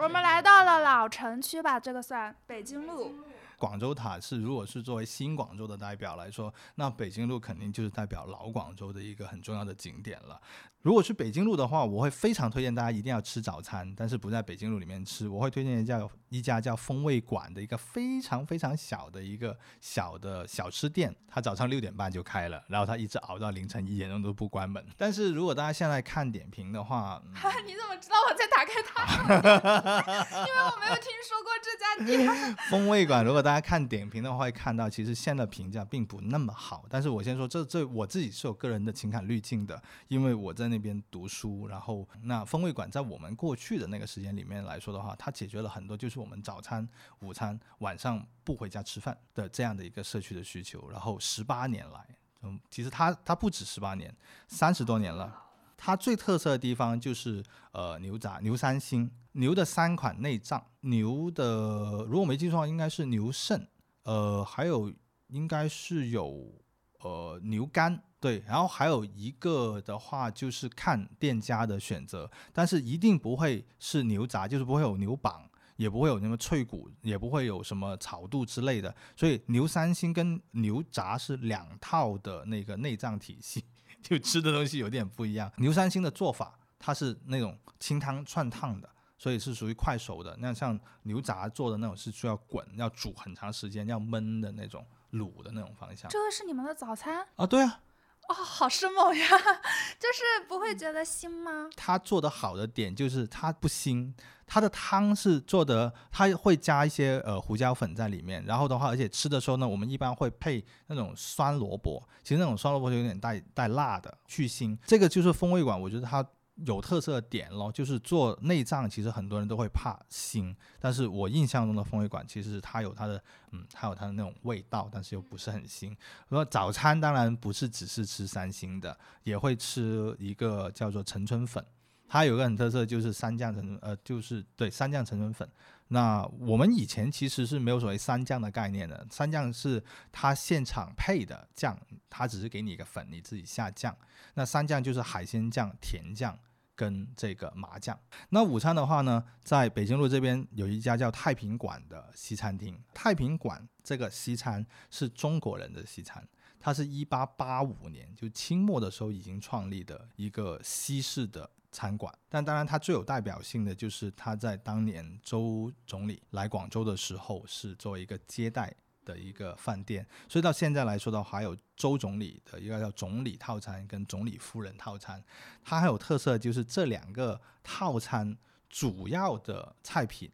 Speaker 3: 我们来到了老城区吧，这个算北京路。
Speaker 2: 广州塔是，如果是作为新广州的代表来说，那北京路肯定就是代表老广州的一个很重要的景点了。如果去北京路的话，我会非常推荐大家一定要吃早餐，但是不在北京路里面吃，我会推荐一家一家叫风味馆的一个非常非常小的一个小的小吃店，它早上六点半就开了，然后它一直熬到凌晨一点钟都不关门。但是如果大家现在看点评的话，嗯
Speaker 3: 你怎么知道我在打开它？因为我没有听说过这家店。
Speaker 2: 风味馆，如果大家看点评的话，会看到其实现在评价并不那么好。但是我先说，这这我自己是有个人的情感滤镜的，因为我在那边读书，然后那风味馆在我们过去的那个时间里面来说的话，它解决了很多就是我们早餐、午餐、晚上不回家吃饭的这样的一个社区的需求。然后十八年来，嗯，其实它它不止十八年，三十多年了。它最特色的地方就是呃牛杂牛三星牛的三款内脏，牛的如果没记错应该是牛肾，呃还有应该是有呃牛肝，对，然后还有一个的话就是看店家的选择，但是一定不会是牛杂，就是不会有牛膀。也不会有什么脆骨，也不会有什么炒肚之类的，所以牛三星跟牛杂是两套的那个内脏体系。就吃的东西有点不一样。牛三星的做法，它是那种清汤串烫的，所以是属于快熟的。那像牛杂做的那种是需要滚、要煮很长时间、要焖的那种卤的那种方向。
Speaker 3: 这个是你们的早餐
Speaker 2: 啊，对啊，
Speaker 3: 哦，好生猛呀！就是不会觉得腥吗？
Speaker 2: 它做的好的点就是它不腥，它的汤是做的，它会加一些呃胡椒粉在里面，然后的话，而且吃的时候呢，我们一般会配那种酸萝卜，其实那种酸萝卜就有点带带辣的，去腥。这个就是风味馆，我觉得它。有特色的点咯，就是做内脏，其实很多人都会怕腥，但是我印象中的风味馆其实它有它的，嗯，它有它的那种味道，但是又不是很腥。说早餐当然不是只是吃三星的，也会吃一个叫做陈春粉，它有个很特色就是三酱陈，呃，就是对三酱陈春粉。那我们以前其实是没有所谓三酱的概念的，三酱是它现场配的酱，它只是给你一个粉，你自己下酱。那三酱就是海鲜酱、甜酱。跟这个麻将，那午餐的话呢，在北京路这边有一家叫太平馆的西餐厅。太平馆这个西餐是中国人的西餐，它是一八八五年就清末的时候已经创立的一个西式的餐馆。但当然，它最有代表性的就是它在当年周总理来广州的时候是作为一个接待。的一个饭店，所以到现在来说的话，还有周总理的一个叫总理套餐跟总理夫人套餐，它还有特色就是这两个套餐主要的菜品，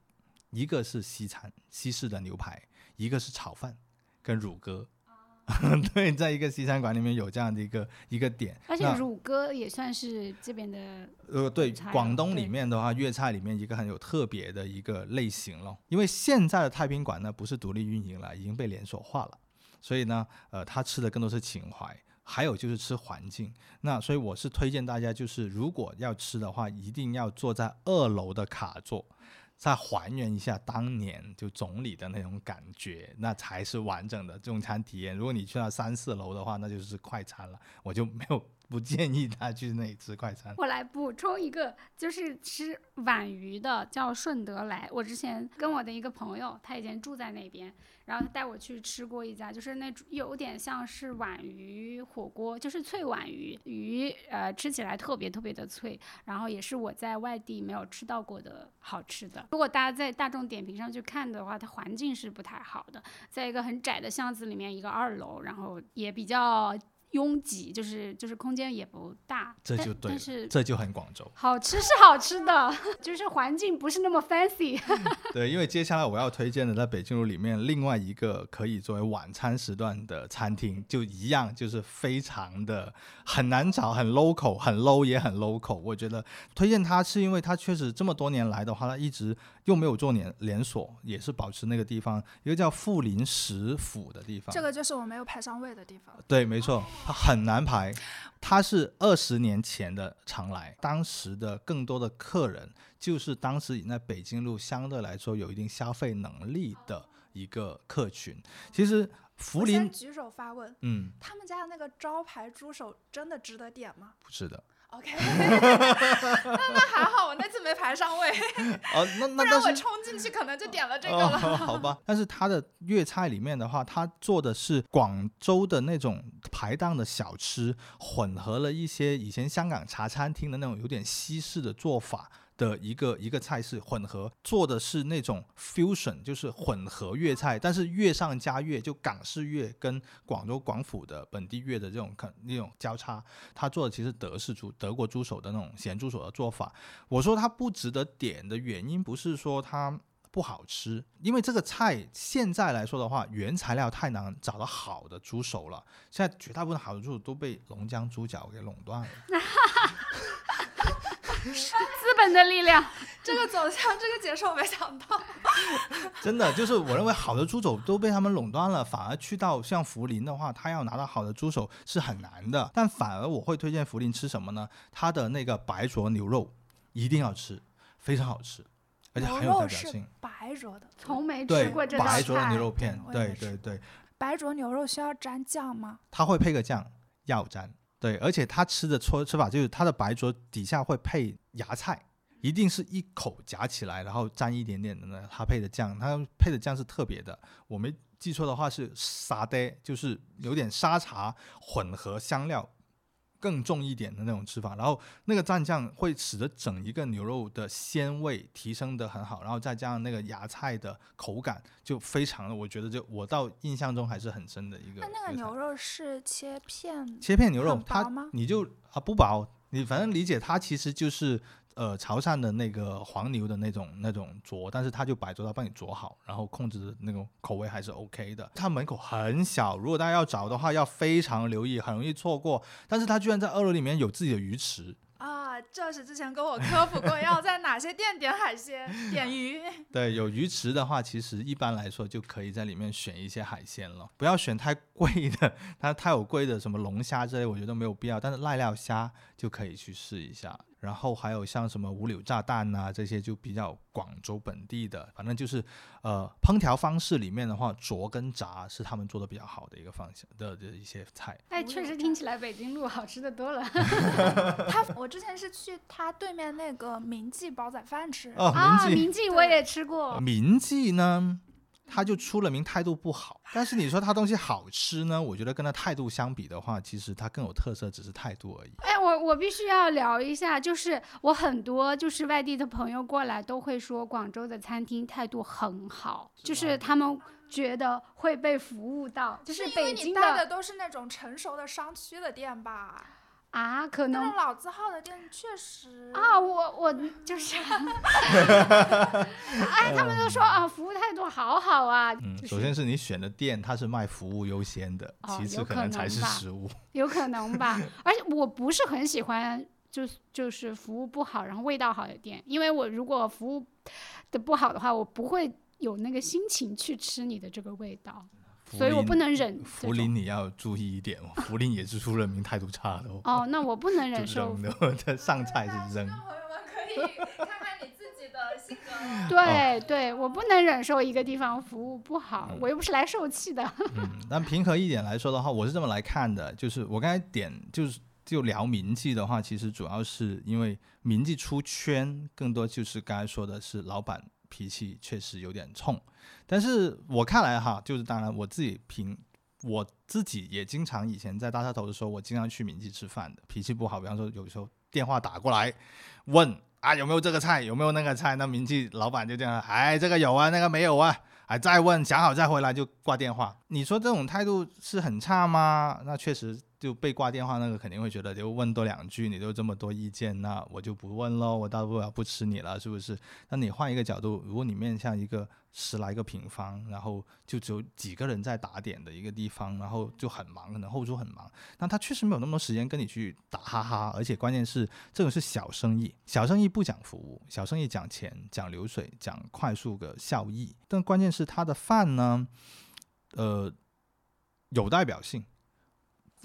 Speaker 2: 一个是西餐西式的牛排，一个是炒饭跟乳鸽。对，在一个西餐馆里面有这样的一个一个点，
Speaker 1: 而且乳鸽也算是这边的。
Speaker 2: 呃，对，广东里面的话，粤菜里面一个很有特别的一个类型了。因为现在的太平馆呢不是独立运营了，已经被连锁化了，所以呢，呃，他吃的更多是情怀，还有就是吃环境。那所以我是推荐大家，就是如果要吃的话，一定要坐在二楼的卡座。再还原一下当年就总理的那种感觉，那才是完整的中餐体验。如果你去到三四楼的话，那就是快餐了，我就没有不建议他去那里吃快餐。
Speaker 1: 我来补充一个，就是吃皖鱼的，叫顺德来。我之前跟我的一个朋友，他以前住在那边。然后他带我去吃过一家，就是那种有点像是皖鱼火锅，就是脆皖鱼，鱼呃吃起来特别特别的脆，然后也是我在外地没有吃到过的好吃的。如果大家在大众点评上去看的话，它环境是不太好的，在一个很窄的巷子里面，一个二楼，然后也比较。拥挤就是就是空间也不大，
Speaker 2: 这就对，
Speaker 1: 但是
Speaker 2: 这就很广州。
Speaker 1: 好 吃是好吃的，就是环境不是那么 fancy。
Speaker 2: 对，因为接下来我要推荐的在北京路里面另外一个可以作为晚餐时段的餐厅，就一样就是非常的很难找，很 local，很 low 也很 local。我觉得推荐它是因为它确实这么多年来的话，它一直又没有做连连锁，也是保持那个地方一个叫富林食府的地方。
Speaker 3: 这个就是我没有排上位的地方。
Speaker 2: 对，没错。它很难排，它是二十年前的常来，当时的更多的客人就是当时在北京路相对来说有一定消费能力的一个客群。其实福林
Speaker 3: 举手发问，
Speaker 2: 嗯，
Speaker 3: 他们家的那个招牌猪手真的值得点吗？
Speaker 2: 不是的。
Speaker 3: OK，那那还好，我那次没排上位。
Speaker 2: 哦，那 那
Speaker 3: 不然我冲进去可能就点了这个了。
Speaker 2: 好吧，但是它的粤菜里面的话，它做的是广州的那种排档的小吃，混合了一些以前香港茶餐厅的那种有点西式的做法。的一个一个菜式混合做的是那种 fusion，就是混合粤菜，但是粤上加粤，就港式粤跟广州广府的本地粤的这种肯那种交叉。他做的其实德式猪德国猪手的那种咸猪手的做法。我说它不值得点的原因不是说它不好吃，因为这个菜现在来说的话，原材料太难找到好的猪手了。现在绝大部分好的猪手都被龙江猪脚给垄断了。
Speaker 1: 资本的力量，
Speaker 3: 这个走向，这个结束我没想到。
Speaker 2: 真的，就是我认为好的猪手都被他们垄断了，反而去到像福林的话，他要拿到好的猪手是很难的。但反而我会推荐福林吃什么呢？他的那个白灼牛肉一定要吃，非常好吃，而且很有代表性。
Speaker 3: 白灼的，
Speaker 1: 从没吃过这
Speaker 2: 白灼的牛肉片，对对对。
Speaker 3: 白灼牛肉需要沾酱吗？
Speaker 2: 他会配个酱，要沾。对，而且他吃的吃吃法就是他的白灼底下会配芽菜，一定是一口夹起来，然后沾一点点的呢。他配的酱，他配的酱是特别的。我没记错的话是沙爹，就是有点沙茶混合香料更重一点的那种吃法，然后那个蘸酱会使得整一个牛肉的鲜味提升的很好，然后再加上那个芽菜的口感，就非常的，我觉得就我到印象中还是很深的一个。
Speaker 3: 那那个牛肉是切片？
Speaker 2: 切片牛肉，它
Speaker 3: 薄吗
Speaker 2: 你就啊不薄，你反正理解它其实就是呃潮汕的那个黄牛的那种那种啄，但是他就摆着它帮你啄好，然后控制的那种口味还是 OK 的。它门口很小，如果大家要找的话，要非常留意，很容易错过。但是它居然在二楼里面有自己的鱼池，
Speaker 3: 啊，这是之前跟我科普过，要在哪些店点海鲜、点鱼。
Speaker 2: 对，有鱼池的话，其实一般来说就可以在里面选一些海鲜了，不要选太贵的，它太有贵的什么龙虾之类，我觉得没有必要。但是濑料虾就可以去试一下。然后还有像什么五柳炸弹呐、这些就比较广州本地的，反正就是呃烹调方式里面的话，灼跟炸是他们做的比较好的一个方向的的一些菜。
Speaker 1: 哎，确实听起来北京路好吃的多了
Speaker 3: 他我之前是去他对面那个明记煲仔饭吃，
Speaker 2: 哦，
Speaker 1: 啊！
Speaker 2: 明记
Speaker 1: 我也吃过，
Speaker 2: 明记呢，他就出了名态度不好。但是你说他东西好吃呢，我觉得跟他态度相比的话，其实他更有特色，只是态度而已。
Speaker 1: 哎，我我必须要聊一下，就是我很多就是外地的朋友过来都会说广州的餐厅态度很好，就是他们觉得会被服务到，就是
Speaker 3: 因为你
Speaker 1: 北京
Speaker 3: 的都是那种成熟的商区的店吧？
Speaker 1: 啊，可能
Speaker 3: 那种老字号的店确实
Speaker 1: 啊，我我就是，哎，他们都说啊，服务态度好好啊，
Speaker 2: 嗯，首先是你选的店，它是卖服务优先的，
Speaker 1: 哦
Speaker 2: 其次
Speaker 1: 可
Speaker 2: 可能才是食物。
Speaker 1: 有可能吧，而且我不是很喜欢，就是就是服务不好，然后味道好的店，因为我如果服务的不好的话，我不会有那个心情去吃你的这个味道，
Speaker 2: 福
Speaker 1: 所以我不能忍
Speaker 2: 福
Speaker 1: 种。
Speaker 2: 林你要注意一点哦，福林也是出了名态度差的哦，
Speaker 1: 哦，那我不能忍受
Speaker 2: 扔。的，这上菜是扔。
Speaker 3: 朋友们可以看看你自己的性格 了。
Speaker 1: 对对，我不能忍受一个地方服务不好，
Speaker 2: 嗯
Speaker 1: 我又不是来受气的。
Speaker 2: 嗯，但平和一点来说的话，我是这么来看的，就是我刚才点就是就聊名记的话，其实主要是因为名记出圈，更多就是刚才说的是老板脾气确实有点冲，但是我看来哈，就是当然我自己凭我自己也经常以前在大沙头的时候，我经常去铭记吃饭的，脾气不好，比方说有时候电话打过来问啊有没有这个菜，有没有那个菜，那铭记老板就这样，哎这个有啊，那个没有啊。还再问，想好再回来就挂电话。你说这种态度是很差吗？那确实就被挂电话那个肯定会觉得，就问多两句，你都这么多意见，那我就不问喽，我大不了不吃你了，是不是？那你换一个角度，如果你面向一个十来个平方，然后就只有几个人在打点的一个地方，然后就很忙，可能后厨很忙，那他确实没有那么多时间跟你去打哈哈，而且关键是这种是小生意，小生意不讲服务，小生意讲钱、讲流水、讲快速的效益，但关键是他的饭呢，呃，有代表性。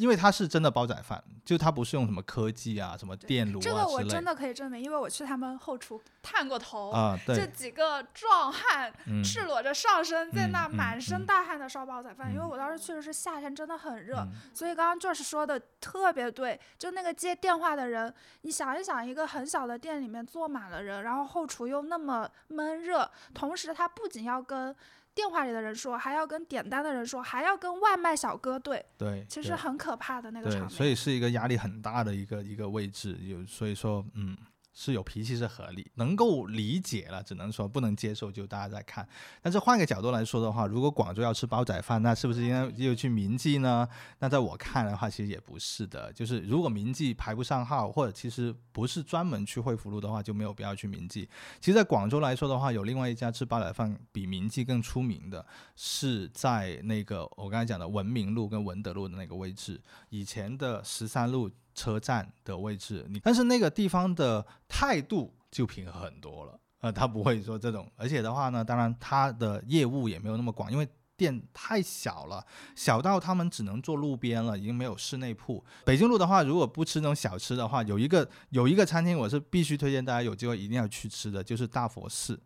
Speaker 2: 因为它是真的煲仔饭，就它不是用什么科技啊、什么电炉
Speaker 3: 这个我真的可以证明，因为我去他们后厨探过头。
Speaker 2: 啊，
Speaker 3: 这，几个壮汉
Speaker 2: 嗯，
Speaker 3: 赤裸着上身，在那满身
Speaker 2: 嗯
Speaker 3: 大汗的烧煲仔饭。因为
Speaker 2: 嗯
Speaker 3: 我当时去的是夏天，真的很热，
Speaker 2: 嗯
Speaker 3: 所以刚刚就是说的特别对。就那个接电话的人，你想一想，一个很小的店里面坐满了人，然后后厨又那么闷热，同时他不仅要跟电话里的人说，还要跟点单的人说，还要跟外卖小哥对，
Speaker 2: 对，
Speaker 3: 其实很可怕的那个场
Speaker 2: 对，
Speaker 3: 面。
Speaker 2: 所以是一个压力很大的一个一个位置，有所以说，嗯，是有脾气是合理，能够理解了，只能说不能接受，就大家在看。但是换个角度来说的话，如果广州要吃煲仔饭，那是不是应该又去铭记呢？那在我看来的话，其实也不是的。就是如果铭记排不上号，或者其实不是专门去惠福路的话，就没有必要去铭记。其实，在广州来说的话，有另外一家吃煲仔饭比铭记更出名的，是在那个我刚才讲的文明路跟文德路的那个位置，以前的十三路车站的位置。你但是那个地方的态度就平和很多了，呃，他不会说这种，而且的话呢，当然他的业务也没有那么广，因为。店太小了，小到他们只能坐路边了，已经没有室内铺。北京路的话，如果不吃那种小吃的话，有一个有一个餐厅，我是必须推荐大家有机会一定要去吃的，就是大佛寺。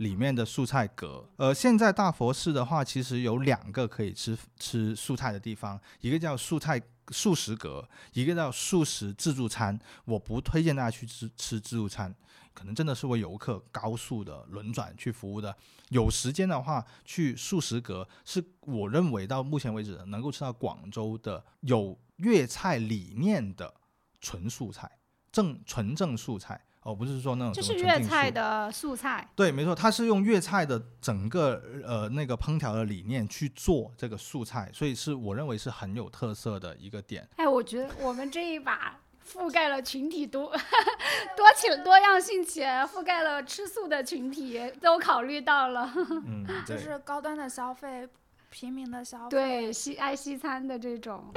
Speaker 2: 里面的素菜阁，呃，现在大佛寺的话，其实有两个可以吃吃素菜的地方，一个叫素菜素食阁，一个叫素食自助餐。我不推荐大家去吃吃自助餐，可能真的是为游客高速的轮转去服务的。有时间的话，去素食阁是我认为到目前为止能够吃到广州的有粤菜理念的纯素菜，正纯正素菜哦，不是说那种
Speaker 1: 就是粤菜的素菜。
Speaker 2: 对，没错，它是用粤菜的整个呃那个烹调的理念去做这个素菜，所以是我认为是很有特色的一个点。
Speaker 1: 哎，我觉得我们这一把覆盖了群体多 多起多样性且，覆盖了吃素的群体，都考虑到了。
Speaker 2: 嗯，
Speaker 3: 就，是高端的消费，平民的消费。
Speaker 1: 对西爱西餐的这种，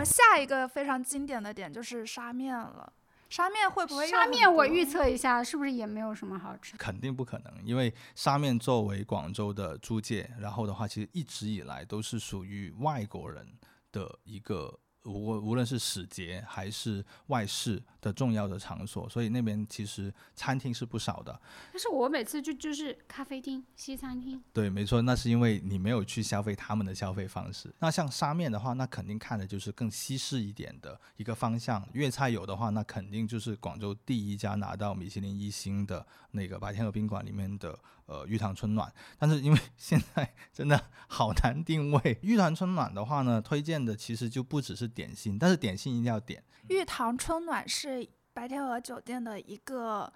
Speaker 3: 们下一个非常经典的点就是沙面了。沙面会不会
Speaker 1: 沙面我预测一下，是不是也没有什么好吃？
Speaker 2: 肯定不可能，因为沙面作为广州的租界，然后的话，其实一直以来都是属于外国人的一个。无无论是使节还是外事的重要的场所，所以那边其实餐厅是不少的。
Speaker 1: 但是我每次就就是咖啡厅、西餐厅，
Speaker 2: 对，没错，那是因为你没有去消费他们的消费方式。那像沙面的话，那肯定看的就是更西式一点的一个方向。粤菜有的话，那肯定就是广州第一家拿到米其林一星的那个白天鹅宾馆里面的呃玉堂春暖。但是因为 现在真的好难定位，玉堂春暖的话呢，推荐的其实就不只是点心，但是点心一定要点
Speaker 3: 玉堂春暖是白天鹅酒店的一个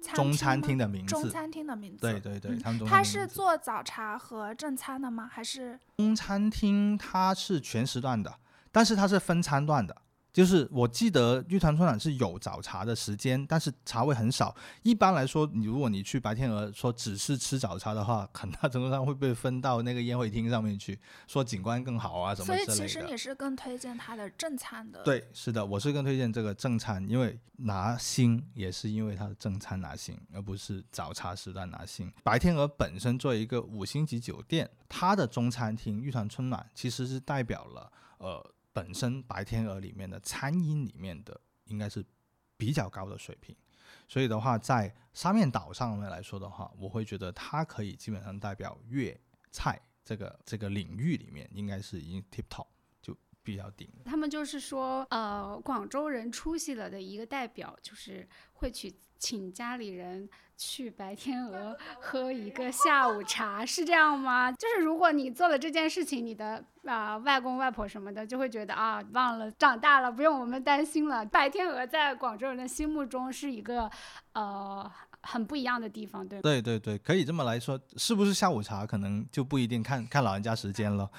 Speaker 3: 餐
Speaker 2: 中餐厅的名字。
Speaker 3: 中餐厅的名字。
Speaker 2: 对对对，
Speaker 3: 嗯
Speaker 2: 他
Speaker 3: 是做早茶和正餐的吗？还是
Speaker 2: 中餐厅它是全时段的，但是它是分餐段的。就是我记得玉团春暖是有早茶的时间，但是茶位很少。一般来说，你如果你去白天鹅说只是吃早茶的话，很大程度上会被分到那个宴会厅上面去，说景观更好啊什么
Speaker 3: 所以
Speaker 2: 之类的。
Speaker 3: 其实你是更推荐它的正餐的。，
Speaker 2: 对，是的，我是更推荐这个正餐，因为拿星也是因为它的正餐拿星，而不是早茶时段拿星。白天鹅本身作为一个五星级酒店，它的中餐厅玉团春暖其实是代表了呃本身白天鹅里面的餐饮里面的应该是比较高的水平。所以的话，在沙面岛上面来说的话，我会觉得它可以基本上代表粤菜这个这个领域里面，应该是已经 tip top 比较顶。
Speaker 1: 他们就是说，呃，广州人出息了的一个代表，就是会去请家里人去白天鹅 喝一个下午茶，是这样吗？就是如果你做了这件事情，你的啊、外公外婆什么的就会觉得啊，忘了长大了，不用我们担心了。白天鹅在广州人的心目中是一个呃很不一样的地方，对？
Speaker 2: 对对对，可以这么来说，是不是下午茶可能就不一定看看老人家时间了。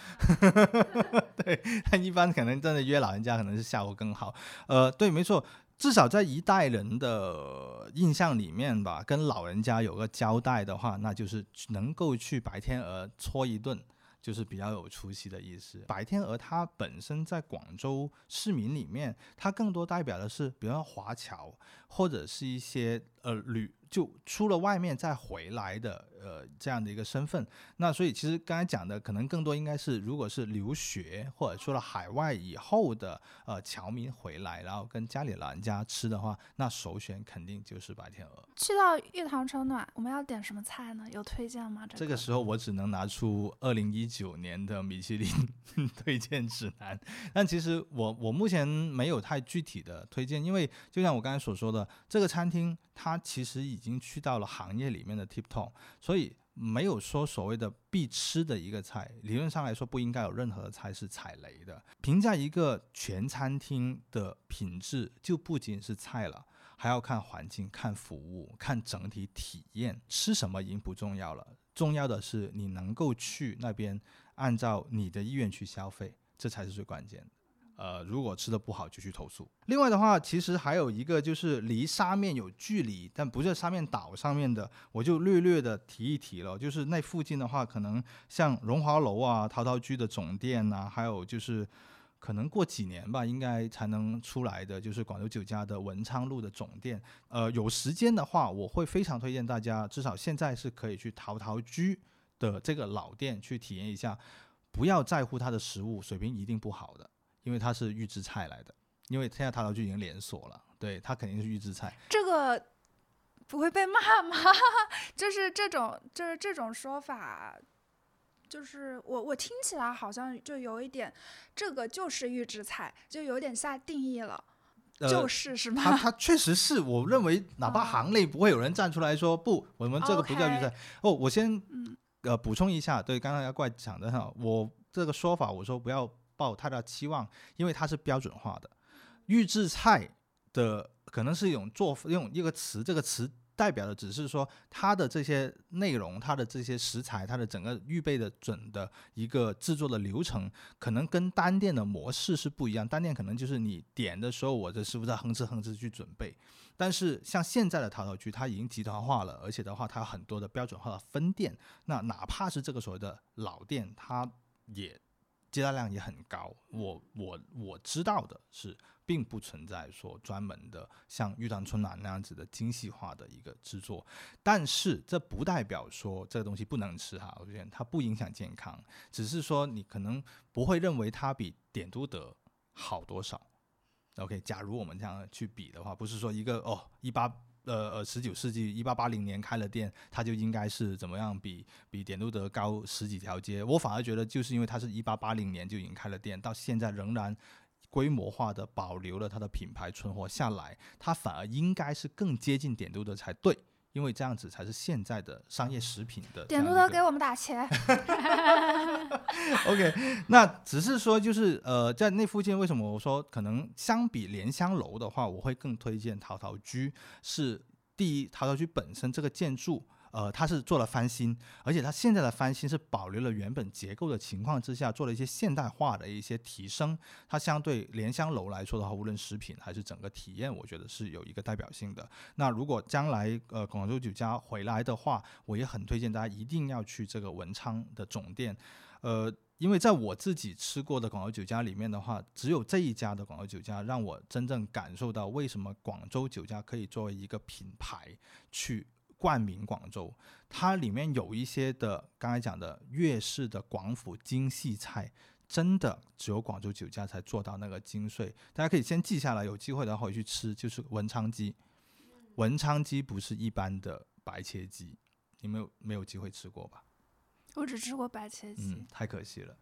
Speaker 2: 对，但一般可能真的约老人家可能是下午更好。呃，对，没错，至少在一代人的印象里面吧，跟老人家有个交代的话，那就是能够去白天鹅搓一顿。就是比较有出息的意思。白天鹅它本身在广州市民里面，它更多代表的是，比如说华侨或者是一些呃旅就出了外面再回来的呃这样的一个身份。那所以其实刚才讲的可能更多应该是，如果是留学或者出了海外以后的呃侨民回来，然后跟家里老人家吃的话，那首选肯定就是白天鹅。
Speaker 3: 去到玉堂春暖，我们要点什么菜呢？有推荐吗？这
Speaker 2: 这个时候我只能拿出二零一九年的米其林推荐指南，但其实我我目前没有太具体的推荐，因为就像我刚才所说的，这个餐厅它其实已经去到了行业里面的 tip top，所以没有说所谓的必吃的一个菜，理论上来说不应该有任何的菜是踩雷的。评价一个全餐厅的品质，就不仅是菜了。还要看环境、看服务、看整体体验。吃什么已经不重要了，重要的是你能够去那边按照你的意愿去消费，这才是最关键的。呃，如果吃的不好就去投诉。另外的话，其实还有一个就是离沙面有距离，但不是沙面岛上面的，我就略略的提一提了。就是那附近的话，可能像荣华楼啊、陶陶居的总店啊，还有就是。可能过几年吧，应该才能出来的，就是广州酒家的文昌路的总店。呃，有时间的话，我会非常推荐大家，至少现在是可以去陶陶居的这个老店去体验一下。不要在乎它的食物水平一定不好的，因为它是预制菜来的。因为现在陶陶居已经连锁了，对它肯定是预制菜。
Speaker 3: 这个不会被骂吗？就是这种，就是这种说法，就是我我听起来好像就有一点，这个就是预制菜，就有点下定义了，
Speaker 2: 呃
Speaker 3: 就是是吗？
Speaker 2: 它它确实是，我认为哪怕
Speaker 3: 哦
Speaker 2: 行内不会有人站出来说不，我们这个不叫预制菜。哦，我先呃补充一下，对刚才要怪讲的哈，我这个说法我说不要抱太大期望，因为它是标准化的，预制菜的可能是一种做用一个词，这个词。代表的只是说它的这些内容，它的这些食材，它的整个预备的准的一个制作的流程，可能跟单店的模式是不一样。单店可能就是你点的时候，我的师傅在哼哧哼哧去准备。但是像现在的陶陶居，它已经集团化了，而且的话，它有很多的标准化的分店。那哪怕是这个所谓的老店，它也接待量也很高。我我我知道的是。并不存在说专门的像玉堂春暖那样子的精细化的一个制作，但是这不代表说这个东西不能吃哈，我觉得它不影响健康，只是说你可能不会认为它比点都德好多少。OK，假如我们这样去比的话，不是说一个哦一八呃呃十九世纪一八八零年开了店，它就应该是怎么样比比点都德高十几条街，我反而觉得就是因为它是一八八零年就已经开了店，到现在仍然。规模化的保留了它的品牌存活下来，它反而应该是更接近点都德才对，因为这样子才是现在的商业食品的。
Speaker 3: 点都德给我们打钱。
Speaker 2: OK，那只是说就是呃，在那附近为什么我说可能相比莲香楼的话，我会更推荐陶陶居是第一，陶陶居本身这个建筑。呃，它是做了翻新，而且它现在的翻新是保留了原本结构的情况之下，做了一些现代化的一些提升。它相对莲香楼来说的话，无论食品还是整个体验，我觉得是有一个代表性的。那如果将来呃广州酒家回来的话，我也很推荐大家一定要去这个文昌的总店。呃，因为在我自己吃过的广州酒家里面的话，只有这一家的广州酒家让我真正感受到为什么广州酒家可以作为一个品牌去。冠名广州，它里面有一些的刚才讲的粤式的广府精细菜，真的只有广州酒家才做到那个精髓。大家可以先记下来，有机会的话回去吃，就是文昌鸡。文昌鸡不是一般的白切鸡，你们有没有机会吃过吧？
Speaker 3: 我只吃过白切鸡，
Speaker 2: 嗯，太可惜了。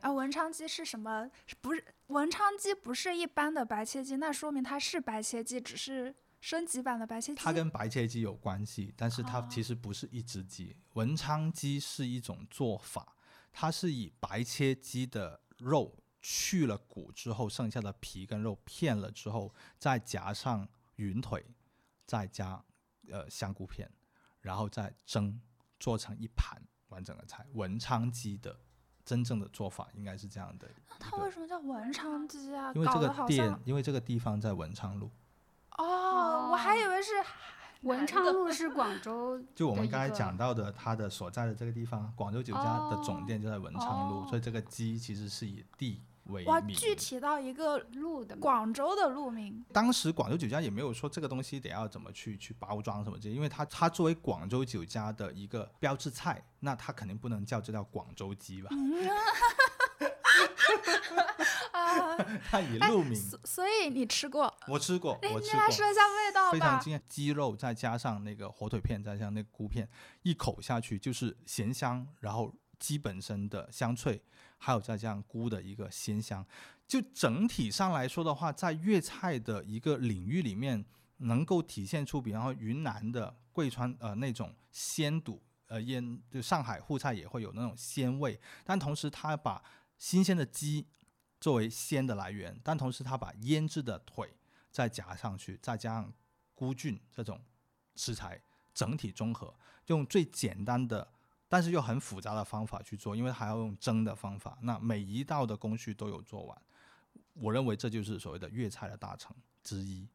Speaker 3: 啊，文昌鸡是什么？不是文昌鸡，不是一般的白切鸡，那说明它是白切鸡，只是。升级版的白切鸡，
Speaker 2: 它跟白切鸡有关系，但是它其实不是一只鸡。文昌鸡是一种做法，它是以白切鸡的肉去了骨之后，剩下的皮跟肉片了之后，再夹上云腿，再加呃香菇片，然后再蒸，做成一盘完整的菜。文昌鸡的真正的做法应该是这样的。
Speaker 3: 那它为什么叫文昌鸡啊？
Speaker 2: 因为这个店，因为这个地方在文昌路。
Speaker 3: 哦，我还以为是
Speaker 1: 文昌路 是广州，
Speaker 2: 就我们刚才讲到的，它的所在的这个地方，广州酒家的总店就在文昌路，所以这个鸡其实是以地为名。
Speaker 3: 哇，具体到一个
Speaker 1: 路的
Speaker 3: 广州的路名。
Speaker 2: 当时广州酒家也没有说这个东西得要怎么去去包装什么这，因为它它作为广州酒家的一个标志菜，那它肯定不能叫这叫广州鸡吧。
Speaker 3: 啊，
Speaker 2: 它以路名，
Speaker 3: 所以你吃过？
Speaker 2: 我吃过，我吃
Speaker 3: 过，说一下味道
Speaker 2: 非常惊艳。鸡肉再加上那个火腿片，再加上那个菇片，一口下去就是咸香，然后鸡本身的香脆，还有再加上菇的一个鲜香。就整体上来说的话，在粤菜的一个领域里面，能够体现出，比方说云南的贵川呃那种鲜肚呃腌，就上海沪菜也会有那种鲜味，但同时它把新鲜的鸡作为鲜的来源，但同时它把腌制的腿再夹上去，再加上菇菌这种食材，整体综合，用最简单的但是又很复杂的方法去做，因为还要用蒸的方法，那每一道的工序都有做完。我认为这就是所谓的粤菜的大成之一。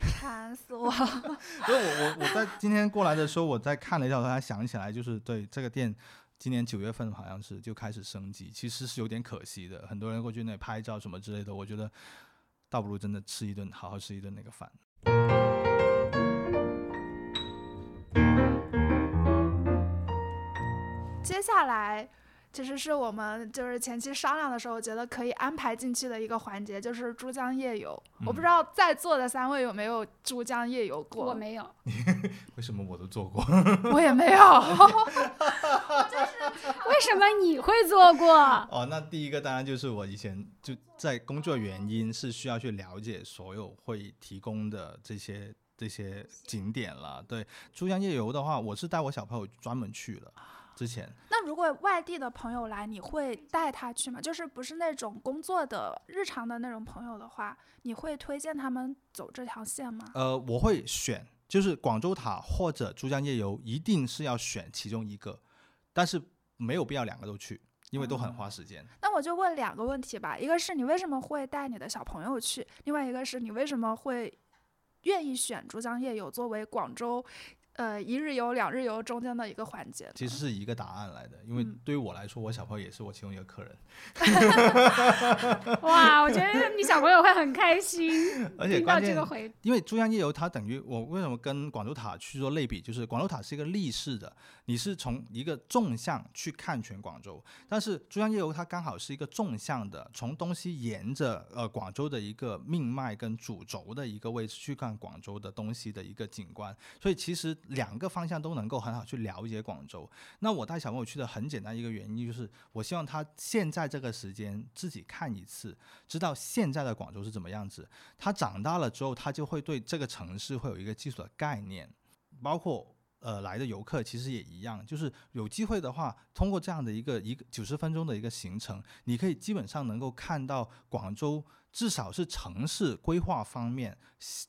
Speaker 3: 馋死我！
Speaker 2: 所以我我我在今天过来的时候，我在看了一下，我才想起来，就是对这个店。今年九月份好像是就开始升级，其实是有点可惜的。很多人过去那拍照什么之类的，我觉得倒不如真的吃一顿，好好吃一顿那个饭。
Speaker 3: 接下来。其实是我们就是前期商量的时候，觉得可以安排进去的一个环节，就是珠江夜游。我不知道在座的三位有没有珠江夜游过？
Speaker 1: 我没有。
Speaker 2: 为什么我都做过？
Speaker 3: 我也没有。
Speaker 1: 就 是为什么你会做过？
Speaker 2: 哦，那第一个当然就是我以前就在工作原因是需要去了解所有会提供的这些这些景点了。对，珠江夜游的话，我是带我小朋友专门去了。之前。
Speaker 3: 那如果外地的朋友来，你会带他去吗？就是不是那种工作的日常的那种朋友的话，你会推荐他们走这条线吗？
Speaker 2: 呃，我会选，就是广州塔或者珠江夜游，一定是要选其中一个，但是没有必要两个都去，因为都很花时间。
Speaker 3: 那我就问两个问题吧，一个是你为什么会带你的小朋友去，另外一个是你为什么会愿意选珠江夜游作为广州。呃，一日游、两日游中间的一个环节，
Speaker 2: 其实是一个答案来的。因为对于我来说，我小朋友也是我其中一个客人。
Speaker 1: 哇，我觉得你小朋友会很开心。
Speaker 2: 而且关键，
Speaker 1: 回
Speaker 2: 因为珠江夜游它等于我为什么跟广州塔去做类比，就是广州塔是一个立式的，你是从一个纵向去看全广州，但是珠江夜游它刚好是一个纵向的，从东西沿着呃广州的一个命脉跟主轴的一个位置去看广州的东西的一个景观，所以其实。两个方向都能够很好去了解广州。那我带小朋友去的很简单一个原因就是，我希望他现在这个时间自己看一次，知道现在的广州是怎么样子。他长大了之后，他就会对这个城市会有一个基础的概念。包括呃来的游客其实也一样，就是有机会的话，通过这样的一个一个九十分钟的一个行程，你可以基本上能够看到广州。至少是城市规划方面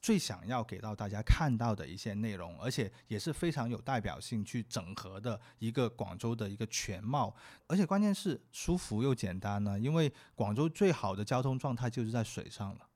Speaker 2: 最想要给到大家看到的一些内容，而且也是非常有代表性去整合的一个广州的一个全貌，而且关键是舒服又简单呢，因为广州最好的交通状态就是在水上了。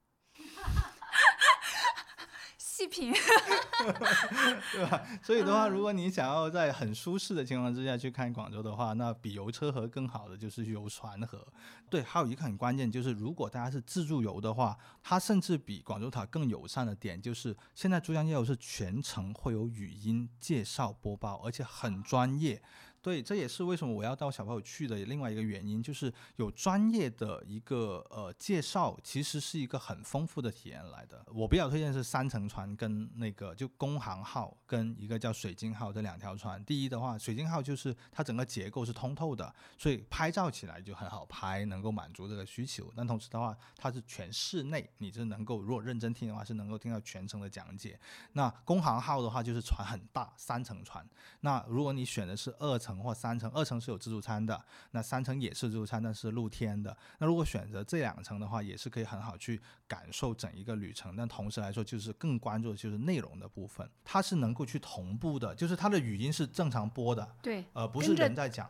Speaker 3: 细品，
Speaker 2: 对吧？所以的话，如果你想要在很舒适的情况之下去看广州的话，那比游车河更好的就是游船河。对，还有一个很关键就是，如果大家是自助游的话，它甚至比广州塔更友善的点就是，现在珠江夜游是全程会有语音介绍播报，而且很专业。对，这也是为什么我要带小朋友去的另外一个原因，就是有专业的一个呃介绍，其实是一个很丰富的体验来的。我比较推荐是三层船跟那个就工行号跟一个叫水晶号这两条船。第一的话，水晶号就是它整个结构是通透的，所以拍照起来就很好拍，能够满足这个需求。但同时的话，它是全室内，你是能够如果认真听的话，是能够听到全程的讲解。那工行号的话就是船很大，三层船。那如果你选的是二层。或三层，二层是有自助餐的，那三层也是自助餐，但是露天的。那如果选择这两层的话，也是可以很好去感受整一个旅程。但同时来说，就是更关注的就是内容的部分，它是能够去同步的，就是它的语音是正常播的，
Speaker 1: 对，
Speaker 2: 呃，不是人在讲，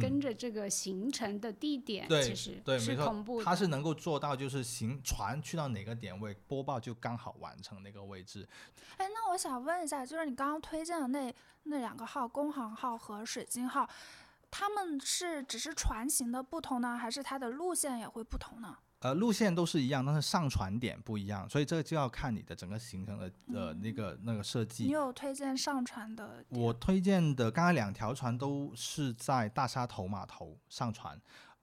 Speaker 1: 跟着这个行程的地点，其实
Speaker 2: 对，
Speaker 1: 是同步，
Speaker 2: 它是能够做到，就是行船去到哪个点位，播报就刚好完成那个位置。
Speaker 3: 哎，那我想问一下，就是你刚刚推荐的那。那两个号，工行号和水晶号，他们是只是船型的不同呢，还是它的路线也会不同呢？
Speaker 2: 呃，路线都是一样，但是上船点不一样，所以这个就要看你的整个行程的呃那个那个设计。
Speaker 3: 你有推荐上船的？
Speaker 2: 我推荐的刚才两条船都是在大沙头码头上船。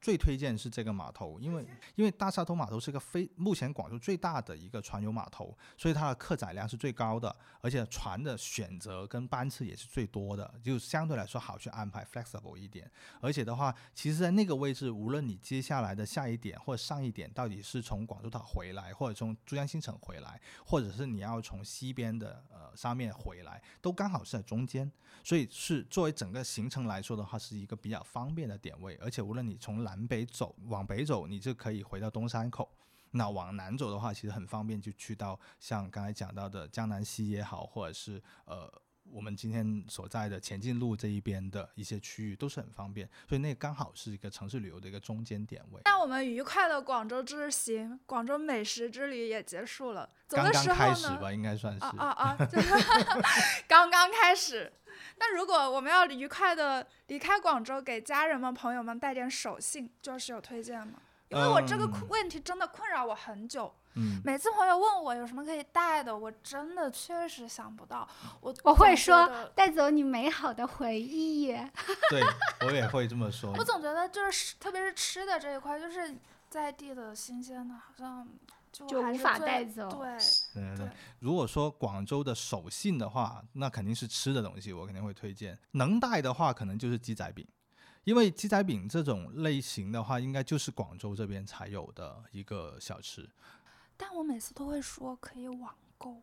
Speaker 2: 最推荐是这个码头，因为因为大沙头码头是个非目前广州最大的一个船游码头，所以它的客载量是最高的，而且船的选择跟班次也是最多的，就相对来说好去安排，flexible 一点。而且的话，其实，在那个位置，无论你接下来的下一点或者上一点，到底是从广州塔回来，或者从珠江新城回来，或者是你要从西边的呃上面回来，都刚好是在中间，所以是作为整个行程来说的话，是一个比较方便的点位。而且无论你从南南北走，往北走，你就可以回到东山口；那往南走的话，其实很方便，就去到像刚才讲到的江南西也好，或者是呃我们今天所在的前进路这一边的一些区域，都是很方便。所以那刚好是一个城市旅游的一个中间点位。
Speaker 3: 那我们愉快的广州之行，广州美食之旅也结束了。
Speaker 2: 刚刚开始吧，应该算是。
Speaker 3: 啊啊！刚刚开始。那如果我们要愉快的离开广州，给家人们、朋友们带点手信，就是有推荐吗？因为我这个问题真的困扰我很久。
Speaker 2: 嗯。
Speaker 3: 每次朋友问我有什么可以带的，我真的确实想不到。我
Speaker 1: 我会说带走你美好的回忆。
Speaker 2: 对，我也会这么说。
Speaker 3: 我总觉得就是，特别是吃的这一块，就是在地的新鲜的，好像。
Speaker 1: 就无法带走。
Speaker 3: 对
Speaker 2: 对对，如果说广州的守信的话，那肯定是吃的东西，我肯定会推荐。能带的话，可能就是鸡仔饼，因为鸡仔饼这种类型的话，应该就是广州这边才有的一个小吃。
Speaker 3: 但我每次都会说可以网购。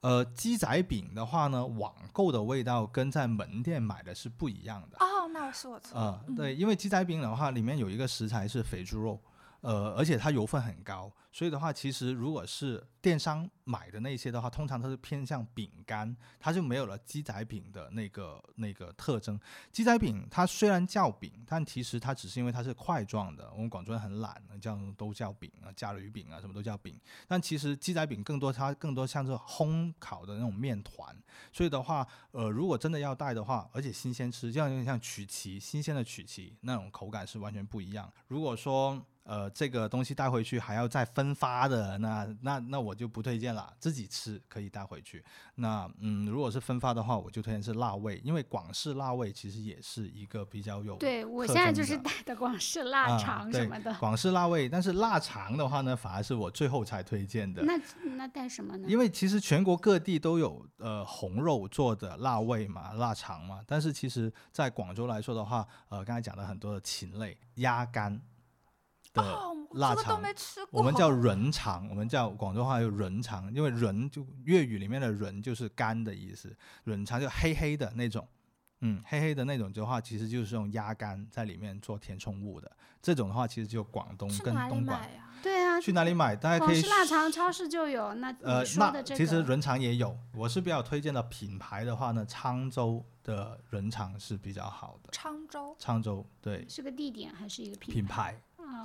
Speaker 2: 呃，鸡仔饼的话呢，网购的味道跟在门店买的是不一样的。
Speaker 3: 哦，那哦，是我错。
Speaker 2: 呃，
Speaker 3: 嗯
Speaker 2: 对，因为鸡仔饼的话，里面有一个食材是肥猪肉，呃，而且它油分很高，所以的话，其实如果是电商买的那些的话，通常它是偏向饼干，它就没有了鸡仔饼的那个那个特征。鸡仔饼它虽然叫饼，但其实它只是因为它是块状的，我们广州人很懒，叫都叫饼啊，加驴饼啊，什么都叫饼。但其实鸡仔饼更多它更多像是烘烤的那种面团，所以的话，呃，如果真的要带的话，而且新鲜吃，这样有点像曲奇，新鲜的曲奇那种口感是完全不一样。如果说呃这个东西带回去还要再分发的，那那那我就不推荐了，自己吃可以带回去。那嗯，如果是分发的话，我就推荐是辣味，因为广式辣味其实也是一个比较有
Speaker 1: 对我现在就是带的广式腊
Speaker 2: 啊
Speaker 1: 肠什么的。
Speaker 2: 广式辣味，但是腊肠的话呢，反而是我最后才推荐的。
Speaker 1: 那那带什么呢？
Speaker 2: 因为其实全国各地都有呃红肉做的辣味嘛、腊肠嘛，但是其实在广州来说的话，呃，刚才讲了很多的禽类，鸭肝的
Speaker 3: 哦，我
Speaker 2: 腊肠
Speaker 3: 没吃过。
Speaker 2: 我们叫润肠，我们叫广州话有润肠，因为润就粤语里面的润就是干的意思，润肠就黑黑的那种，嗯，黑黑的那种的话，其实就是用鸭肝在里面做填充物的。这种的话，其实就广东跟东莞。
Speaker 1: 对啊，
Speaker 2: 去哪里买？大家可以
Speaker 1: 广式腊肠超市就有。那
Speaker 2: 呃那
Speaker 1: 的这个，
Speaker 2: 其实润肠也有，我是比较推荐的品牌的话呢，沧州的润肠是比较好的。
Speaker 3: 沧州。
Speaker 2: 沧州对
Speaker 1: 是个地点还是一个品
Speaker 2: 品牌，
Speaker 1: 哦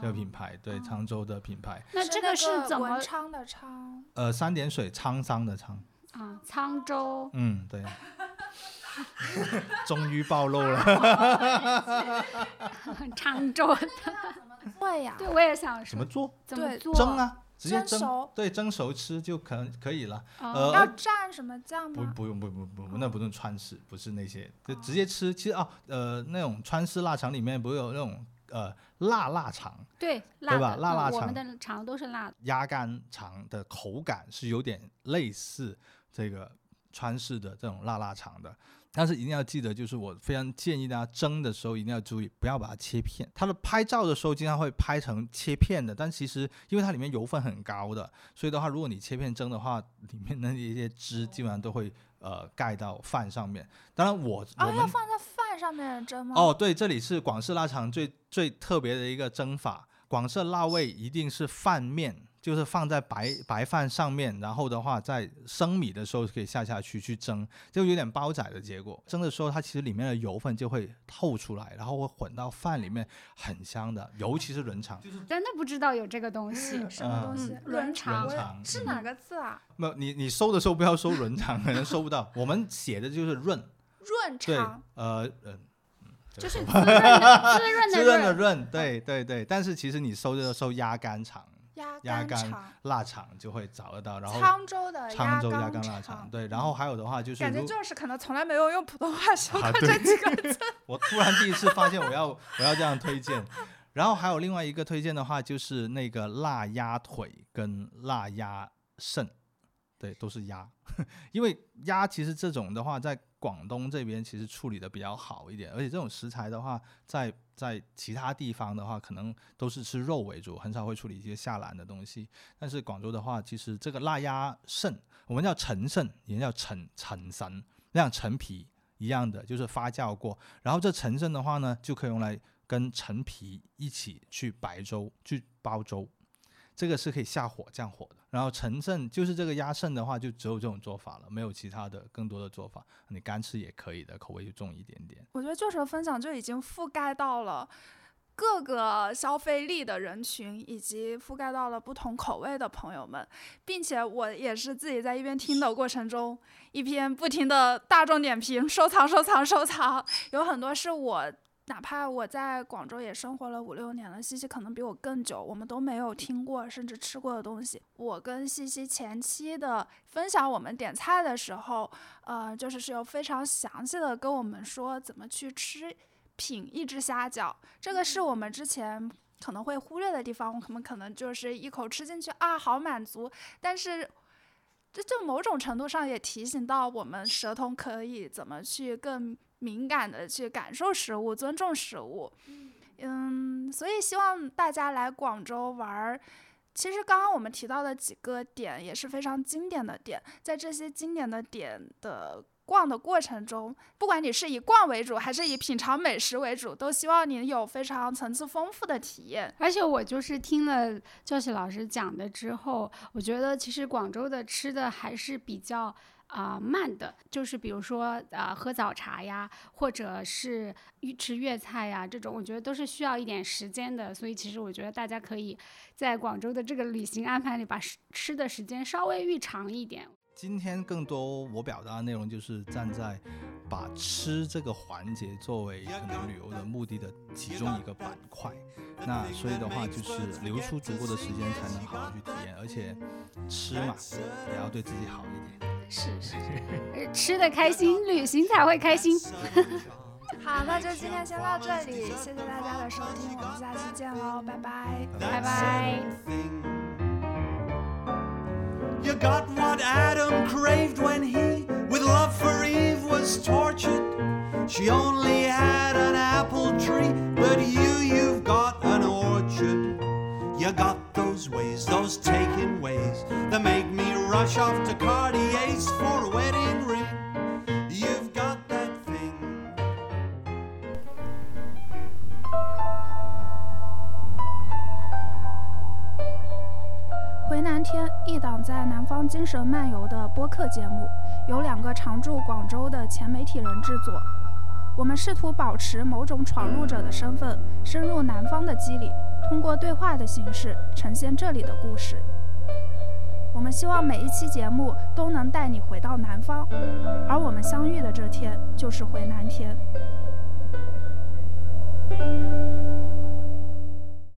Speaker 2: 这个品牌对沧州的品牌，
Speaker 1: 那这个
Speaker 3: 是
Speaker 1: 是怎么
Speaker 3: 文昌的昌？
Speaker 2: 呃，三点水沧桑的沧，
Speaker 1: 啊？沧州
Speaker 2: 嗯，对。终于暴露了，
Speaker 1: 沧州的，
Speaker 3: 对呀，
Speaker 1: 对我也想说
Speaker 2: 怎么做？
Speaker 3: 对
Speaker 1: 怎么做
Speaker 2: 蒸啊，直接蒸
Speaker 3: 蒸熟，
Speaker 2: 对，蒸熟吃就可可以了。
Speaker 1: 哦
Speaker 2: 呃
Speaker 3: 要蘸什么酱吗？
Speaker 2: 不不用不不不不，那不用川式，不是那些，就直接吃。其实啊，呃，那种川式腊肠里面不是有那种呃辣腊肠，
Speaker 1: 对对
Speaker 2: 吧辣腊肠
Speaker 1: 们的肠都是辣的。
Speaker 2: 鸭肝肠的口感是有点类似这个川式的这种辣腊肠的，但是一定要记得，就是我非常建议大家蒸的时候一定要注意，不要把它切片。它的拍照的时候经常会拍成切片的，但其实因为它里面油分很高的，所以的话，如果你切片蒸的话，里面的一些汁基本上都会呃盖到饭上面。当然我，我
Speaker 3: 啊，
Speaker 2: 们
Speaker 3: 要放在饭上面蒸吗？
Speaker 2: 哦，对，这里是广式腊肠最最特别的一个蒸法。广式腊味一定是饭面，就是放在白白饭上面，然后的话在生米的时候可以下下去去蒸，就有点煲仔的结果。蒸的时候，它其实里面的油分就会透出来，然后会混到饭里面，很香的，尤其是润肠。
Speaker 1: 真的不知道有这个东西。
Speaker 3: 什么东西
Speaker 1: 嗯？润肠
Speaker 3: 是哪个字啊？
Speaker 2: 没有你你搜的时候不要搜润肠，可能搜不到。我们写的就是润，
Speaker 3: 润
Speaker 2: 对
Speaker 3: 肠。，
Speaker 2: 呃呃。
Speaker 1: 就是滋润的滋润
Speaker 2: 对对对，但是其实你搜就搜鸭肝肠、
Speaker 3: 鸭
Speaker 2: 鸭肝腊肠就会找得到，然后
Speaker 3: 沧州的
Speaker 2: 沧州鸭
Speaker 3: 肝
Speaker 2: 肝腊肠，对，然后还有的话就是如
Speaker 3: 感觉就是可能从来没有用普通话说
Speaker 2: 啊
Speaker 3: 过这几个字。
Speaker 2: 我突然第一次发现我要我要这样推荐，然后还有另外一个推荐的话就是那个腊鸭腿跟腊鸭肾，对，都是鸭，因为鸭其实这种的话在广东这边其实处理的比较好一点，而且这种食材的话在在其他地方的话可能都是吃肉为主，很少会处理一些下栏的东西，但是广州的话，其实这个腊鸭肾我们叫陈肾，也叫陈陈神，那样陈皮。一样的，就是发酵过，然后这陈肾的话呢，就可以用来跟陈皮一起去白粥、去煲粥，这个是可以下火降火的。然后陈肾就是这个鸭肾的话，就只有这种做法了，没有其他的更多的做法。你干吃也可以的，口味就重一点点。
Speaker 3: 我觉得就是分享就已经覆盖到了各个消费力的人群，以及覆盖到了不同口味的朋友们，并且我也是自己在一边听的过程中，一边不停的大众点评、收藏、收藏、收藏，有很多是我。哪怕我在广州也生活了五六年了，西西可能比我更久，我们都没有听过甚至吃过的东西。我跟西西前期的分享，我们点菜的时候，呃，就是是有非常详细的跟我们说怎么去吃品一只虾饺，这个是我们之前可能会忽略的地方，我们可能就是一口吃进去啊，好满足，但是。这就某种程度上也提醒到我们舌头可以怎么去更敏感的去感受食物，尊重食物。嗯，所以希望大家来广州玩儿。其实刚刚我们提到的几个点也是非常经典的点，在这些经典的点的逛的过程中，不管你是以逛为主，还是以品尝美食为主，都希望你有非常层次丰富的体验。
Speaker 1: 而且我就是听了教习老师讲的之后，我觉得其实广州的吃的还是比较。啊，慢的，就是比如说啊，喝早茶呀，或者是吃粤菜呀，这种我觉得都是需要一点时间的。所以其实我觉得大家可以在广州的这个旅行安排里，把吃的时间稍微预长一点。
Speaker 2: 今天更多我表达的内容就是站在把吃这个环节作为可能旅游的目的的其中一个板块。那所以的话，就是留出足够的时间才能好好去体验，而且吃嘛也要对自己好一点。
Speaker 1: 是是，吃的开心，旅行才会开心。
Speaker 3: 好，那就今天先到这里，谢谢大家的收听，我们下期见喽，拜拜，
Speaker 1: 拜拜。You got what Adam craved when he, with love for Eve, was tortured. She only had an apple tree, but you, you've got an orchard. You got those ways, those taking ways that make me rush off to Cartier's for a wedding
Speaker 3: 南天一档在南方精神漫游的播客节目，由两个常驻广州的前媒体人制作。我们试图保持某种闯入者的身份，深入南方的机理，通过对话的形式呈现这里的故事。我们希望每一期节目都能带你回到南方，而我们相遇的这天就是回南天。